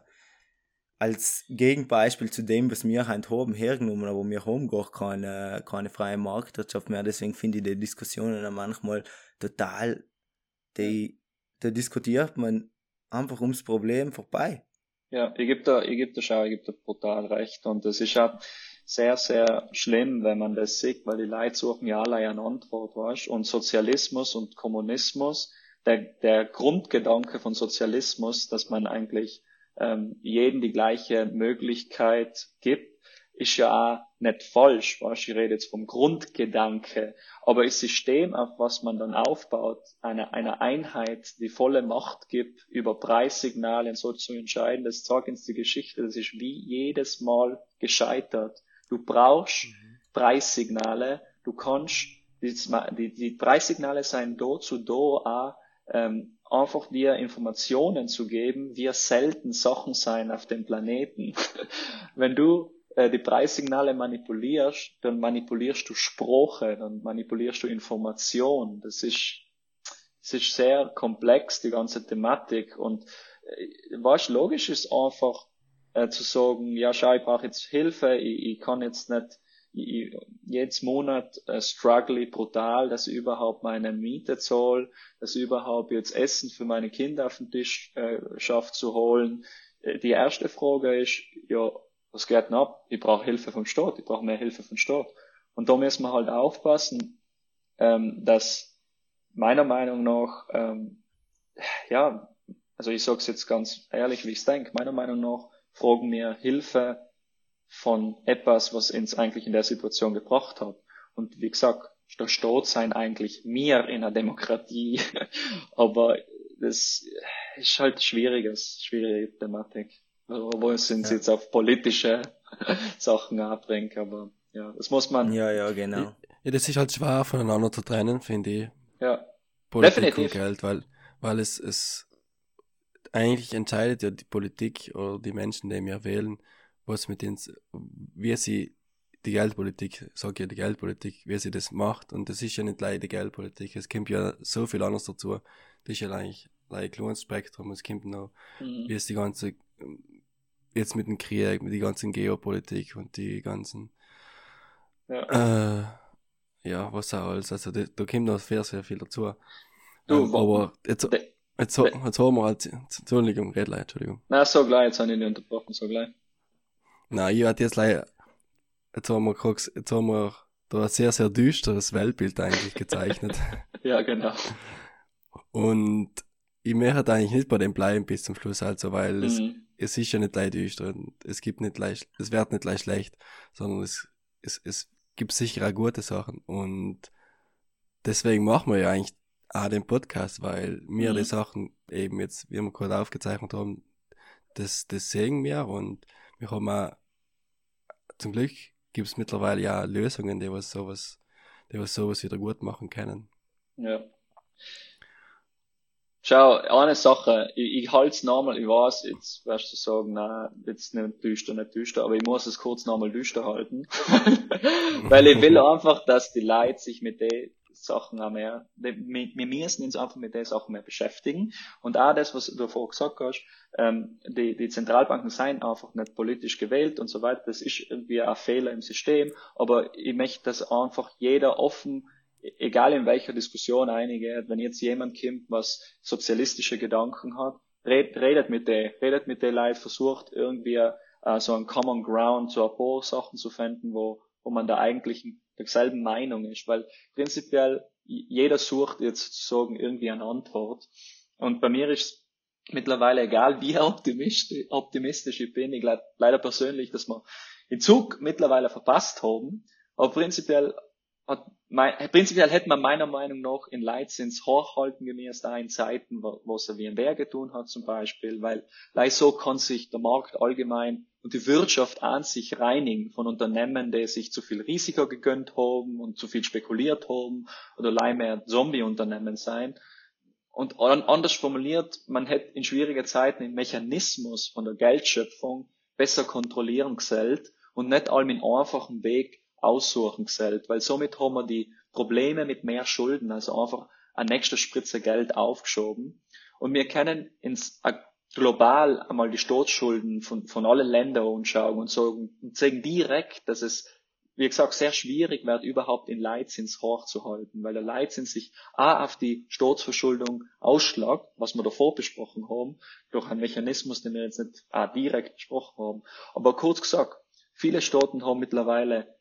[SPEAKER 3] als Gegenbeispiel zu dem, was wir haben, hergenommen, aber wir haben gar keine, keine freie Marktwirtschaft mehr. Deswegen finde ich die Diskussionen auch manchmal total, die, da diskutiert man einfach ums Problem vorbei.
[SPEAKER 4] Ja, ich gebe da, schau, ich gebe da brutal recht. Und das ist ja sehr, sehr schlimm, wenn man das sieht, weil die Leute suchen ja alle eine Antwort, weißt Und Sozialismus und Kommunismus, der, der Grundgedanke von Sozialismus, dass man eigentlich ähm, jedem die gleiche Möglichkeit gibt, ist ja auch nicht falsch, weißt? Ich rede jetzt vom Grundgedanke. Aber das System, auf was man dann aufbaut, eine, eine Einheit, die volle Macht gibt, über Preissignale und so zu entscheiden, das zeigt uns die Geschichte, das ist wie jedes Mal gescheitert. Du brauchst Preissignale, du kannst, die, die, die Preissignale sein da zu da auch, ähm, einfach dir Informationen zu geben, wie selten Sachen sein auf dem Planeten. Wenn du äh, die Preissignale manipulierst, dann manipulierst du Sprache, dann manipulierst du Information. Das ist, das ist sehr komplex, die ganze Thematik. Und äh, was logisch ist einfach äh, zu sagen, ja, schau, ich brauche jetzt Hilfe, ich, ich kann jetzt nicht ich, jedes Monat äh, struggle ich brutal, dass ich überhaupt meine Miete zahle, dass ich überhaupt jetzt Essen für meine Kinder auf den Tisch äh, schafft zu holen. Äh, die erste Frage ist, ja, was geht denn ab? Ich brauche Hilfe vom Staat, ich brauche mehr Hilfe vom Staat. Und da müssen wir halt aufpassen, ähm, dass meiner Meinung nach, ähm, ja, also ich sag's jetzt ganz ehrlich, wie ich's denke, meiner Meinung nach fragen wir Hilfe von etwas, was uns eigentlich in der Situation gebracht hat. Und wie gesagt, der Staat sein eigentlich mir in einer Demokratie, aber das ist halt schwieriges, schwierige Thematik, wo es uns
[SPEAKER 3] Ja.
[SPEAKER 4] jetzt auf politische Sachen abbringt, aber ja, das muss man,
[SPEAKER 3] Ja, ja, genau.
[SPEAKER 5] Ja, das ist halt schwer voneinander zu trennen, finde ich.
[SPEAKER 4] ja,
[SPEAKER 5] Politik
[SPEAKER 4] Definitiv.
[SPEAKER 5] und Geld, weil, weil es, es eigentlich entscheidet ja die Politik oder die Menschen, die wir wählen, was mit uns, wie sie die Geldpolitik, sag ja die Geldpolitik, wie sie das macht. Und das ist ja nicht leider die Geldpolitik. Es kommt ja so viel anderes dazu. Das ist ja eigentlich ein kleines Spektrum. Es kommt noch,
[SPEAKER 4] mhm.
[SPEAKER 5] wie ist die ganze, jetzt mit dem Krieg, mit die ganzen Geopolitik und die ganzen,
[SPEAKER 4] ja.
[SPEAKER 5] äh, ja, was auch alles. Also da, da kommt noch sehr, sehr viel dazu.
[SPEAKER 4] Du,
[SPEAKER 5] ähm, aber jetzt, jetzt, ho- jetzt haben wir halt, Entschuldigung, red leid, Entschuldigung.
[SPEAKER 4] Na, so gleich, jetzt habe ich nicht unterbrochen, so gleich.
[SPEAKER 5] Nein, ich hatte jetzt leider, jetzt haben wir gerade, jetzt haben wir da ein sehr, sehr düsteres Weltbild eigentlich gezeichnet.
[SPEAKER 4] Ja, genau.
[SPEAKER 5] und ich möchte eigentlich nicht bei dem bleiben bis zum Schluss, also, weil es,
[SPEAKER 4] Mhm.
[SPEAKER 5] es ist ja nicht leicht düster und es gibt nicht leicht, es wird nicht leicht schlecht, sondern es, es, es gibt sicher auch gute Sachen und deswegen machen wir ja eigentlich auch den Podcast, weil wir
[SPEAKER 4] Mhm.
[SPEAKER 5] die Sachen eben jetzt, wie wir gerade aufgezeichnet haben, das, das sehen wir und wir haben auch, zum Glück gibt es mittlerweile ja Lösungen, die was sowas, die was sowas wieder gut machen können.
[SPEAKER 4] Ja. Schau, eine Sache, ich, ich halte es nochmal, ich weiß, jetzt wirst du sagen, na, jetzt nicht düster, nicht düster, aber ich muss es kurz nochmal düster halten. Weil ich will einfach, dass die Leute sich mit den Sachen auch mehr, wir, müssen uns einfach mit den Sachen mehr beschäftigen. Und auch das, was du vorher gesagt hast, ähm, die, die Zentralbanken seien einfach nicht politisch gewählt und so weiter, das ist irgendwie ein Fehler im System, aber ich möchte, dass einfach jeder offen egal in welcher Diskussion einige, wenn jetzt jemand kommt, was sozialistische Gedanken hat, red, redet mit der, redet mit der Leute, versucht irgendwie äh, so ein Common Ground, so ein paar Sachen zu finden, wo, wo man da eigentlich derselben Meinung ist, weil prinzipiell jeder sucht jetzt sozusagen irgendwie eine Antwort. Und bei mir ist mittlerweile egal, wie optimistisch, optimistisch ich bin. Ich glaube leider persönlich, dass wir den Zug mittlerweile verpasst haben. Aber prinzipiell hat mein, prinzipiell hätte man meiner Meinung nach in Leitzins hochhalten gemäß da in Zeiten, wo es wie ein Bär getun hat zum Beispiel, weil leid so kann sich der Markt allgemein und die Wirtschaft an sich reinigen von Unternehmen, die sich zu viel Risiko gegönnt haben und zu viel spekuliert haben oder leih mehr Zombie-Unternehmen sein. Und anders formuliert, man hätte in schwierigen Zeiten den Mechanismus von der Geldschöpfung besser kontrollieren gesellt und nicht allem in einfachen Weg aussuchen gesellt, weil somit haben wir die Probleme mit mehr Schulden, also einfach eine nächste Spritze Geld aufgeschoben. Und wir können ins global einmal die Staatsschulden von, von allen Ländern anschauen und sagen, sagen direkt, dass es, wie gesagt, sehr schwierig wird, überhaupt den Leitzins hochzuhalten, weil der Leitzins sich A auf die Staatsverschuldung ausschlagt, was wir davor besprochen haben, durch einen Mechanismus, den wir jetzt nicht A direkt besprochen haben. Aber kurz gesagt, viele Staaten haben mittlerweile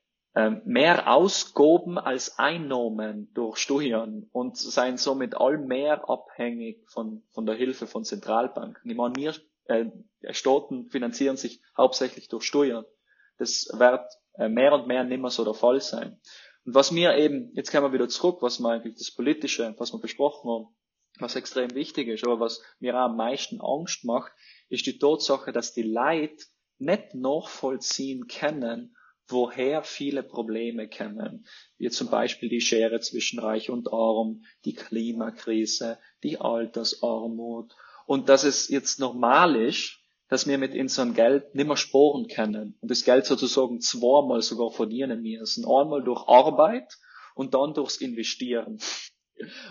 [SPEAKER 4] mehr Ausgaben als Einnahmen durch Steuern und seien somit all mehr abhängig von, von der Hilfe von Zentralbanken. Meine, wir äh, Staaten finanzieren sich hauptsächlich durch Steuern. Das wird äh, mehr und mehr nimmer so der Fall sein. Und was mir eben, jetzt kommen wir wieder zurück, was wir eigentlich das Politische, was wir besprochen haben, was extrem wichtig ist, aber was mir auch am meisten Angst macht, ist die Tatsache, dass die Leute nicht nachvollziehen können, woher viele Probleme kommen, wie zum Beispiel die Schere zwischen Reich und Arm, die Klimakrise, die Altersarmut und dass es jetzt normal ist, dass wir mit unserem Geld nimmer sporen können und das Geld sozusagen zweimal sogar verdienen müssen. Einmal durch Arbeit und dann durchs Investieren.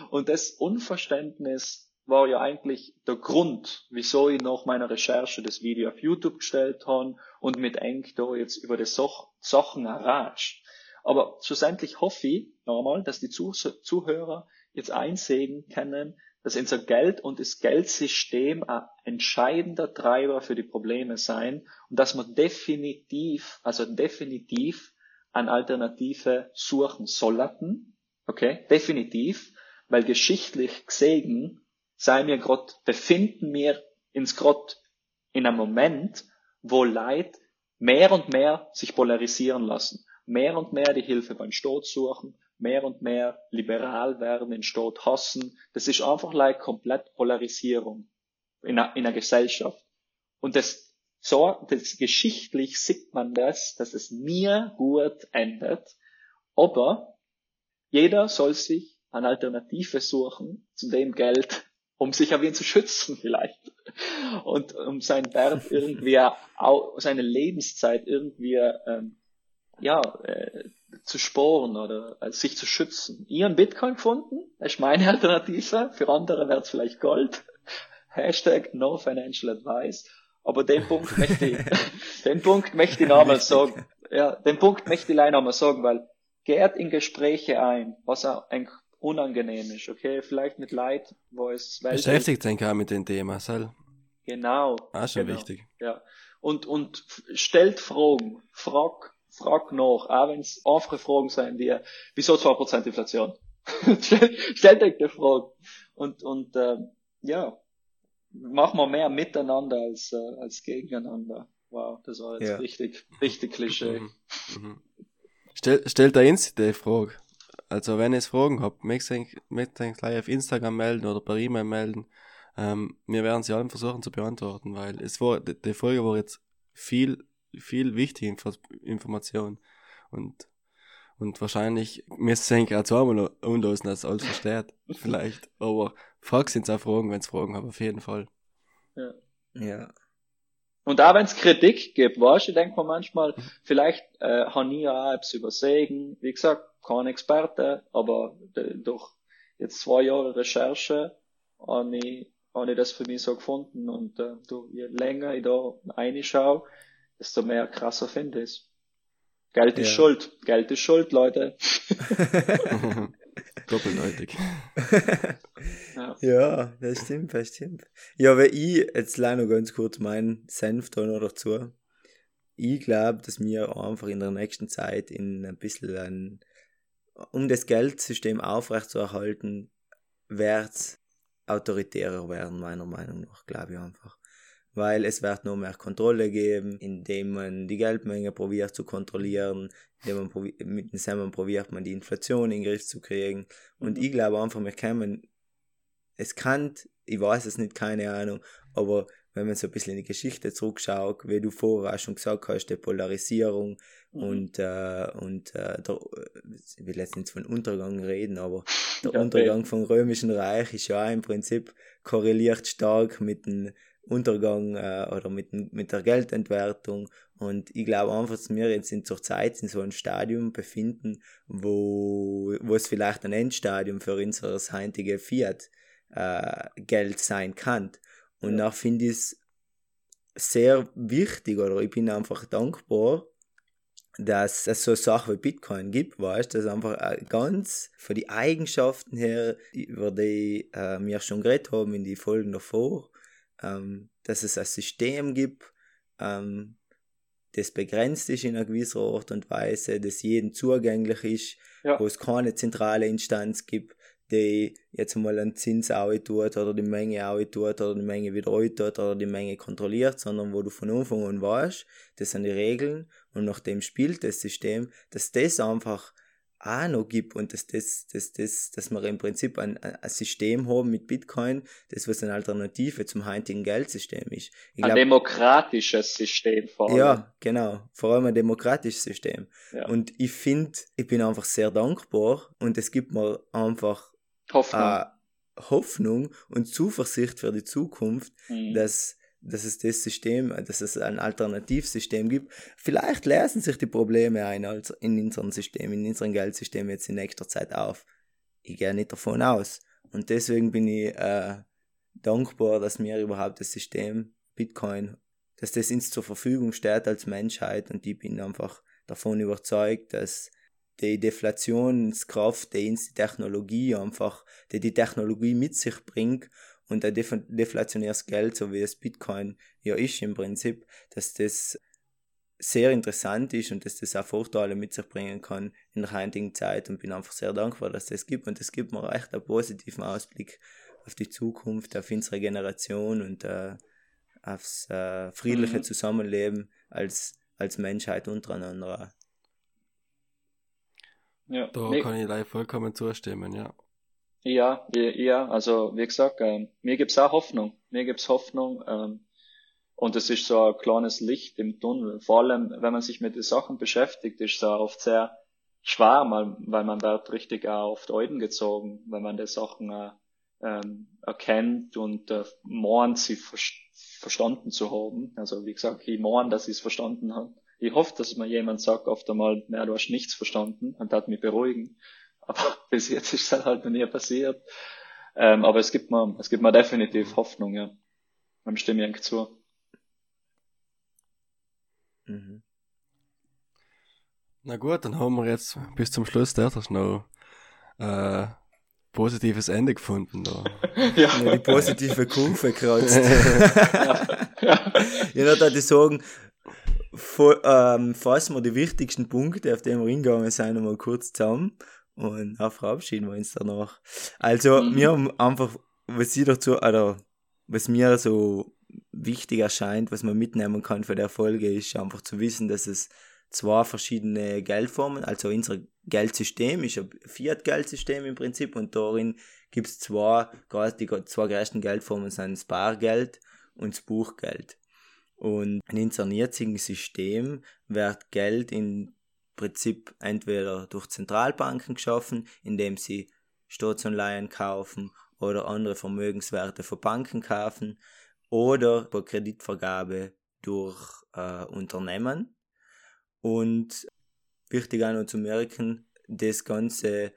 [SPEAKER 4] Und das Unverständnis war ja eigentlich der Grund, wieso ich nach meiner Recherche das Video auf YouTube gestellt habe und mit eng da jetzt über die Sachen errascht. Aber schlussendlich hoffe ich nochmal, dass die Zuhörer jetzt einsehen können, dass unser Geld und das Geldsystem ein entscheidender Treiber für die Probleme sein und dass man definitiv, also definitiv an Alternative suchen sollten. Okay, definitiv, weil geschichtlich gesehen sei mir grad, befinden wir ins grad in einem Moment, wo Leid mehr und mehr sich polarisieren lassen, mehr und mehr die Hilfe beim Staat suchen, mehr und mehr liberal werden, den Staat hassen. Das ist einfach like komplett Polarisierung in einer, in einer Gesellschaft. Und das, so, das geschichtlich sieht man das, dass es mir gut endet. Aber jeder soll sich eine Alternative suchen zu dem Geld, um sich auf ihn zu schützen vielleicht. Und um sein Berg irgendwie, seine Lebenszeit irgendwie, ähm, ja, äh, zu sporen oder äh, sich zu schützen. Ihren Bitcoin gefunden, das ist meine Alternative. Für andere wäre es vielleicht Gold. Hashtag no financial advice. Aber den Punkt möchte ich, den Punkt möchte ich nochmal sagen. Ja, den Punkt möchte ich leider nochmal sagen, weil geht in Gespräche ein, was eigentlich unangenehm ist, okay? Vielleicht mit Leid, wo es
[SPEAKER 5] Welt Beschäftigt sich auch mit dem Thema, Sal.
[SPEAKER 4] Genau.
[SPEAKER 5] Ah, schon
[SPEAKER 4] genau.
[SPEAKER 5] wichtig.
[SPEAKER 4] Ja. Und, und stellt Fragen. Frag, frag nach. Auch wenn es einfache Fragen sein wie, wieso 2% Inflation? stellt euch die Frage. Und, und, äh, ja. Machen wir mehr miteinander als, äh, als gegeneinander. Wow, das war jetzt ja. richtig, richtig Klischee. Mhm.
[SPEAKER 5] Mhm. Stell, stellt da uns die Frage. Also wenn ihr Fragen habt, möchtet ihr gleich auf Instagram melden oder per E-Mail melden. Ähm, wir werden sie allen versuchen zu beantworten, weil es war, die, die Folge war jetzt viel, viel wichtige Info Information und, und wahrscheinlich müsst ihr es auch zweimal umlösen, dass alles versteht, vielleicht. Aber Frag sind auch Fragen, wenn es Fragen haben, auf jeden Fall.
[SPEAKER 4] Ja.
[SPEAKER 3] Ja.
[SPEAKER 4] Und auch wenn es Kritik gibt, weißt du, ich denke mir manchmal, vielleicht äh, habe ich ja auch etwas übersehen. Wie gesagt, kein Experte, aber durch jetzt zwei Jahre Recherche habe ich, habe ich das für mich so gefunden. Und äh, du, je länger ich da reinschaue, desto mehr krasser finde ich es. Geld ist
[SPEAKER 3] Ja.
[SPEAKER 4] Schuld. Geld ist Schuld, Leute.
[SPEAKER 5] Doppeldeutig.
[SPEAKER 4] Ja.
[SPEAKER 3] Ja, das stimmt, das stimmt. Ja, weil ich, jetzt leider noch ganz kurz meinen Senf da noch dazu. Ich glaube, dass wir einfach in der nächsten Zeit in ein bisschen ein, um das Geldsystem aufrechtzuerhalten, wird autoritärer werden, meiner Meinung nach, glaube ich einfach. Weil es wird noch mehr Kontrolle geben, indem man die Geldmenge probiert zu kontrollieren, indem man mit dem Semmeln probiert man die Inflation in den Griff zu kriegen. Und
[SPEAKER 4] Mhm.
[SPEAKER 3] ich glaube einfach, wir können es kann, ich weiß es nicht, keine Ahnung, aber wenn man so ein bisschen in die Geschichte zurückschaut, wie du vorher schon gesagt hast, die Polarisierung
[SPEAKER 4] Mhm.
[SPEAKER 3] und, äh, und äh, der, ich will jetzt nicht von Untergang reden, aber der
[SPEAKER 4] Ja,
[SPEAKER 3] Untergang vom Römischen Reich ist ja im Prinzip korreliert stark mit dem Untergang äh, oder mit, mit der Geldentwertung und ich glaube einfach, dass wir jetzt in zur Zeit in so einem Stadium befinden, wo, wo es vielleicht ein Endstadium für unser heutige Fiat äh, sein kann. Und
[SPEAKER 4] Ja.
[SPEAKER 3] da finde ich es sehr wichtig oder ich bin einfach dankbar, dass es so Sachen wie Bitcoin gibt, weißt dass einfach äh, ganz von die Eigenschaften her, über die äh, wir schon geredet haben in die Folgen davor, ähm, dass es ein System gibt, ähm, das begrenzt ist in einer gewissen Art und Weise, das jedem zugänglich ist,
[SPEAKER 4] Ja.
[SPEAKER 3] wo es keine zentrale Instanz gibt, die jetzt mal einen Zins tut oder die Menge tut oder die Menge wieder tut oder die Menge kontrolliert, sondern wo du von Anfang an weißt, das sind die Regeln und nach dem spielt das System, dass das einfach noch gibt und dass das, dass das, dass wir im Prinzip ein, ein System haben mit Bitcoin, das was eine Alternative zum heutigen Geldsystem ist. Ich
[SPEAKER 4] Ein
[SPEAKER 3] glaub-
[SPEAKER 4] demokratisches System vor allem.
[SPEAKER 3] ja, genau. Vor allem ein demokratisches System.
[SPEAKER 4] Ja.
[SPEAKER 3] Und ich finde, ich bin einfach sehr dankbar und es gibt mir einfach
[SPEAKER 4] Hoffnung.
[SPEAKER 3] Hoffnung und Zuversicht für die Zukunft,
[SPEAKER 4] Mhm.
[SPEAKER 3] dass, dass es das System, dass es ein Alternativsystem gibt. Vielleicht lösen sich die Probleme ein in unserem System, in unserem Geldsystem jetzt in nächster Zeit auf. Ich gehe nicht davon aus. Und deswegen bin ich äh, dankbar, dass wir überhaupt das System Bitcoin, dass das uns zur Verfügung steht als Menschheit und ich bin einfach davon überzeugt, dass die Deflationskraft, die uns die Technologie einfach, die die Technologie mit sich bringt und ein def deflationäres Geld, so wie es Bitcoin ja ist im Prinzip, dass das sehr interessant ist und dass das auch Vorteile mit sich bringen kann in der heutigen Zeit und bin einfach sehr dankbar, dass das gibt und das gibt mir echt einen positiven Ausblick auf die Zukunft, auf unsere Generation und äh, aufs äh, friedliche
[SPEAKER 4] Mhm.
[SPEAKER 3] Zusammenleben als, als Menschheit untereinander.
[SPEAKER 4] ja.
[SPEAKER 5] Da
[SPEAKER 4] Nee,
[SPEAKER 5] kann ich leider vollkommen zustimmen, ja.
[SPEAKER 4] Ja, ja, also wie gesagt, ähm, mir gibt's auch Hoffnung. Mir gibt's Hoffnung. Ähm, und es ist so ein kleines Licht im Tunnel. Vor allem, wenn man sich mit den Sachen beschäftigt, ist es auch oft sehr schwer, weil man wird richtig auch die Augen gezogen, wenn man die Sachen äh, ähm, erkennt und äh, meint, sie ver verstanden zu haben. Also wie gesagt, ich meine, dass ich es verstanden habe. Ich hoffe, dass mir jemand sagt oft einmal, naja, du hast nichts verstanden und das mich beruhigen. Aber bis jetzt ist es halt noch nie passiert. Ähm, aber es gibt mir, es gibt mir definitiv Hoffnung, ja. Ich eigentlich zu.
[SPEAKER 3] Mhm.
[SPEAKER 5] Na gut, dann haben wir jetzt bis zum Schluss der das noch äh, positives Ende gefunden. Da.
[SPEAKER 3] Ja, die positive Kurve kratzt.
[SPEAKER 4] ja.
[SPEAKER 3] Ja, da würde ich sagen, vo- ähm, fassen wir die wichtigsten Punkte, auf die wir hingegangen sind, nochmal kurz zusammen und dann verabschieden wir uns danach. Also,
[SPEAKER 4] Mhm.
[SPEAKER 3] wir haben einfach, was ich dazu, oder was mir so wichtig erscheint, was man mitnehmen kann für der Folge, ist einfach zu wissen, dass es zwei verschiedene Geldformen, also unser Geldsystem ist ein Fiat-Geldsystem im Prinzip und darin gibt es zwei, die zwei größten Geldformen sind das Bargeld und das Buchgeld. Und in unserem jetzigen System wird Geld im Prinzip entweder durch Zentralbanken geschaffen, indem sie Staatsanleihen kaufen oder andere Vermögenswerte von Banken kaufen oder bei Kreditvergabe durch äh, Unternehmen. Und wichtig auch noch zu merken, das Ganze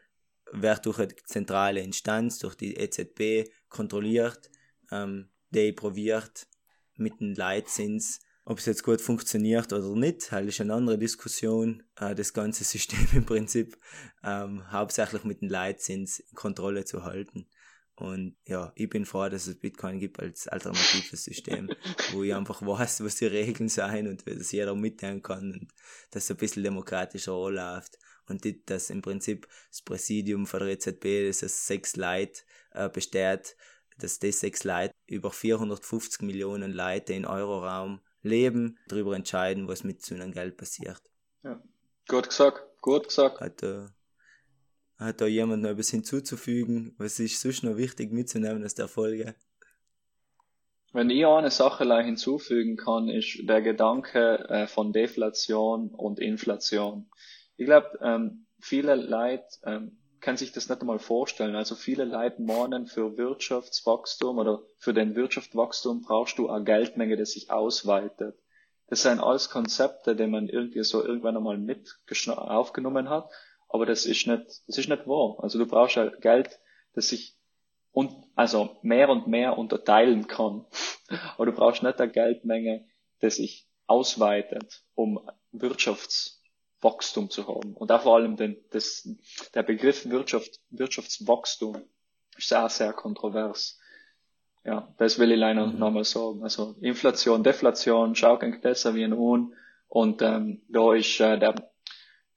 [SPEAKER 3] wird durch eine zentrale Instanz, durch die EZB kontrolliert, ähm, die probiert mit dem Leitzins, ob es jetzt gut funktioniert oder nicht, halt ist eine andere Diskussion, äh, das ganze System im Prinzip ähm, hauptsächlich mit dem Leitzins in Kontrolle zu halten. Und ja, ich bin froh, dass es Bitcoin gibt als alternatives System, wo ich einfach weiß, was die Regeln sind und dass jeder mitnehmen kann und dass es ein bisschen demokratischer läuft. Und die, dass im Prinzip das Präsidium von der EZB, das aus sechs Leute äh, besteht, dass die sechs Leute über 450 Millionen Leute in Euroraum leben, darüber entscheiden, was mit so einem Geld passiert.
[SPEAKER 4] Ja. Gut gesagt, gut gesagt.
[SPEAKER 3] Hat, äh, hat da jemand noch etwas hinzuzufügen? Was ist sonst noch wichtig mitzunehmen aus der Folge?
[SPEAKER 4] Wenn ich eine Sache hinzufügen kann, ist der Gedanke äh, von Deflation und Inflation. Ich glaube, ähm, viele Leute ähm, können sich das nicht einmal vorstellen. Also viele Leute meinen, für Wirtschaftswachstum oder für den Wirtschaftswachstum brauchst du eine Geldmenge, die sich ausweitet. Das sind alles Konzepte, die man irgendwie so irgendwann einmal mit aufgenommen hat. Aber das ist nicht, das ist nicht wahr. Also du brauchst halt Geld, das sich und, also mehr und mehr unterteilen kann. Aber du brauchst nicht eine Geldmenge, die sich ausweitet, um Wirtschaftswachstum zu haben. Und auch vor allem den, das, der Begriff Wirtschaft, Wirtschaftswachstum ist sehr, sehr kontrovers. Ja, das will ich leider mhm. nochmal sagen. Also Inflation, Deflation, schau besser wie ein Huhn. Und ähm, da ist äh, der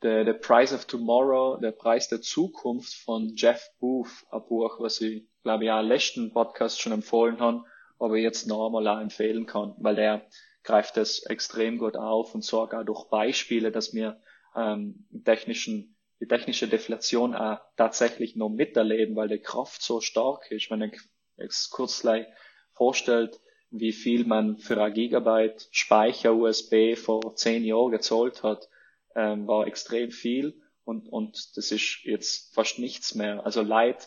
[SPEAKER 4] The, The Price of Tomorrow, der Preis der Zukunft von Jeff Booth, ein Buch, was ich, glaube ich, auch im letzten Podcast schon empfohlen habe, aber jetzt noch einmal auch empfehlen kann, weil der greift das extrem gut auf und sorgt auch durch Beispiele, dass wir ähm, technischen, die technische Deflation auch tatsächlich noch miterleben, weil die Kraft so stark ist. Wenn ich es kurz vorstellt, wie viel man für ein Gigabyte Speicher USB vor zehn Jahren gezahlt hat, ähm, war extrem viel und, und das ist jetzt fast nichts mehr. Also Leute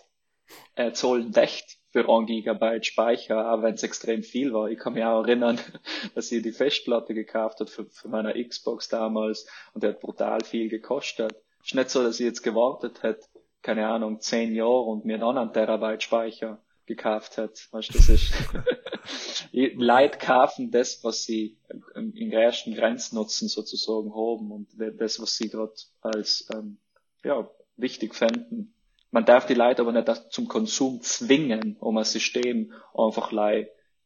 [SPEAKER 4] äh, zahlen echt für ein Gigabyte Speicher, auch wenn es extrem viel war. Ich kann mich auch erinnern, dass ich die Festplatte gekauft hat für, für meine Xbox damals und der hat brutal viel gekostet. Ist nicht so, dass ich jetzt gewartet hätte, keine Ahnung, zehn Jahre und mir dann einen Terabyte Speicher gekauft hat. Weißt, das ist Leute kaufen das, was sie in ersten Grenznutzen sozusagen haben und das, was sie gerade als ähm, ja, wichtig fänden. Man darf die Leute aber nicht zum Konsum zwingen, um ein System einfach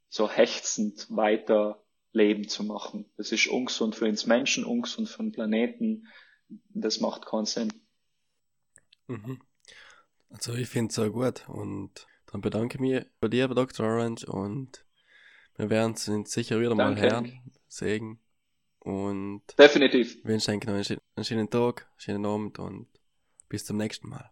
[SPEAKER 4] so hechzend weiter leben zu machen. Das ist ungesund für uns Menschen, ungesund für den Planeten. Das macht keinen Sinn.
[SPEAKER 5] Mhm. Also ich finde es auch gut und dann bedanke ich mich bei dir, Dr. Orange, und wir werden uns sicher wieder Danke. mal hören, sehen. Und
[SPEAKER 4] definitiv.
[SPEAKER 5] Wünsche euch noch einen, einen schönen Tag, einen schönen Abend und bis zum nächsten Mal.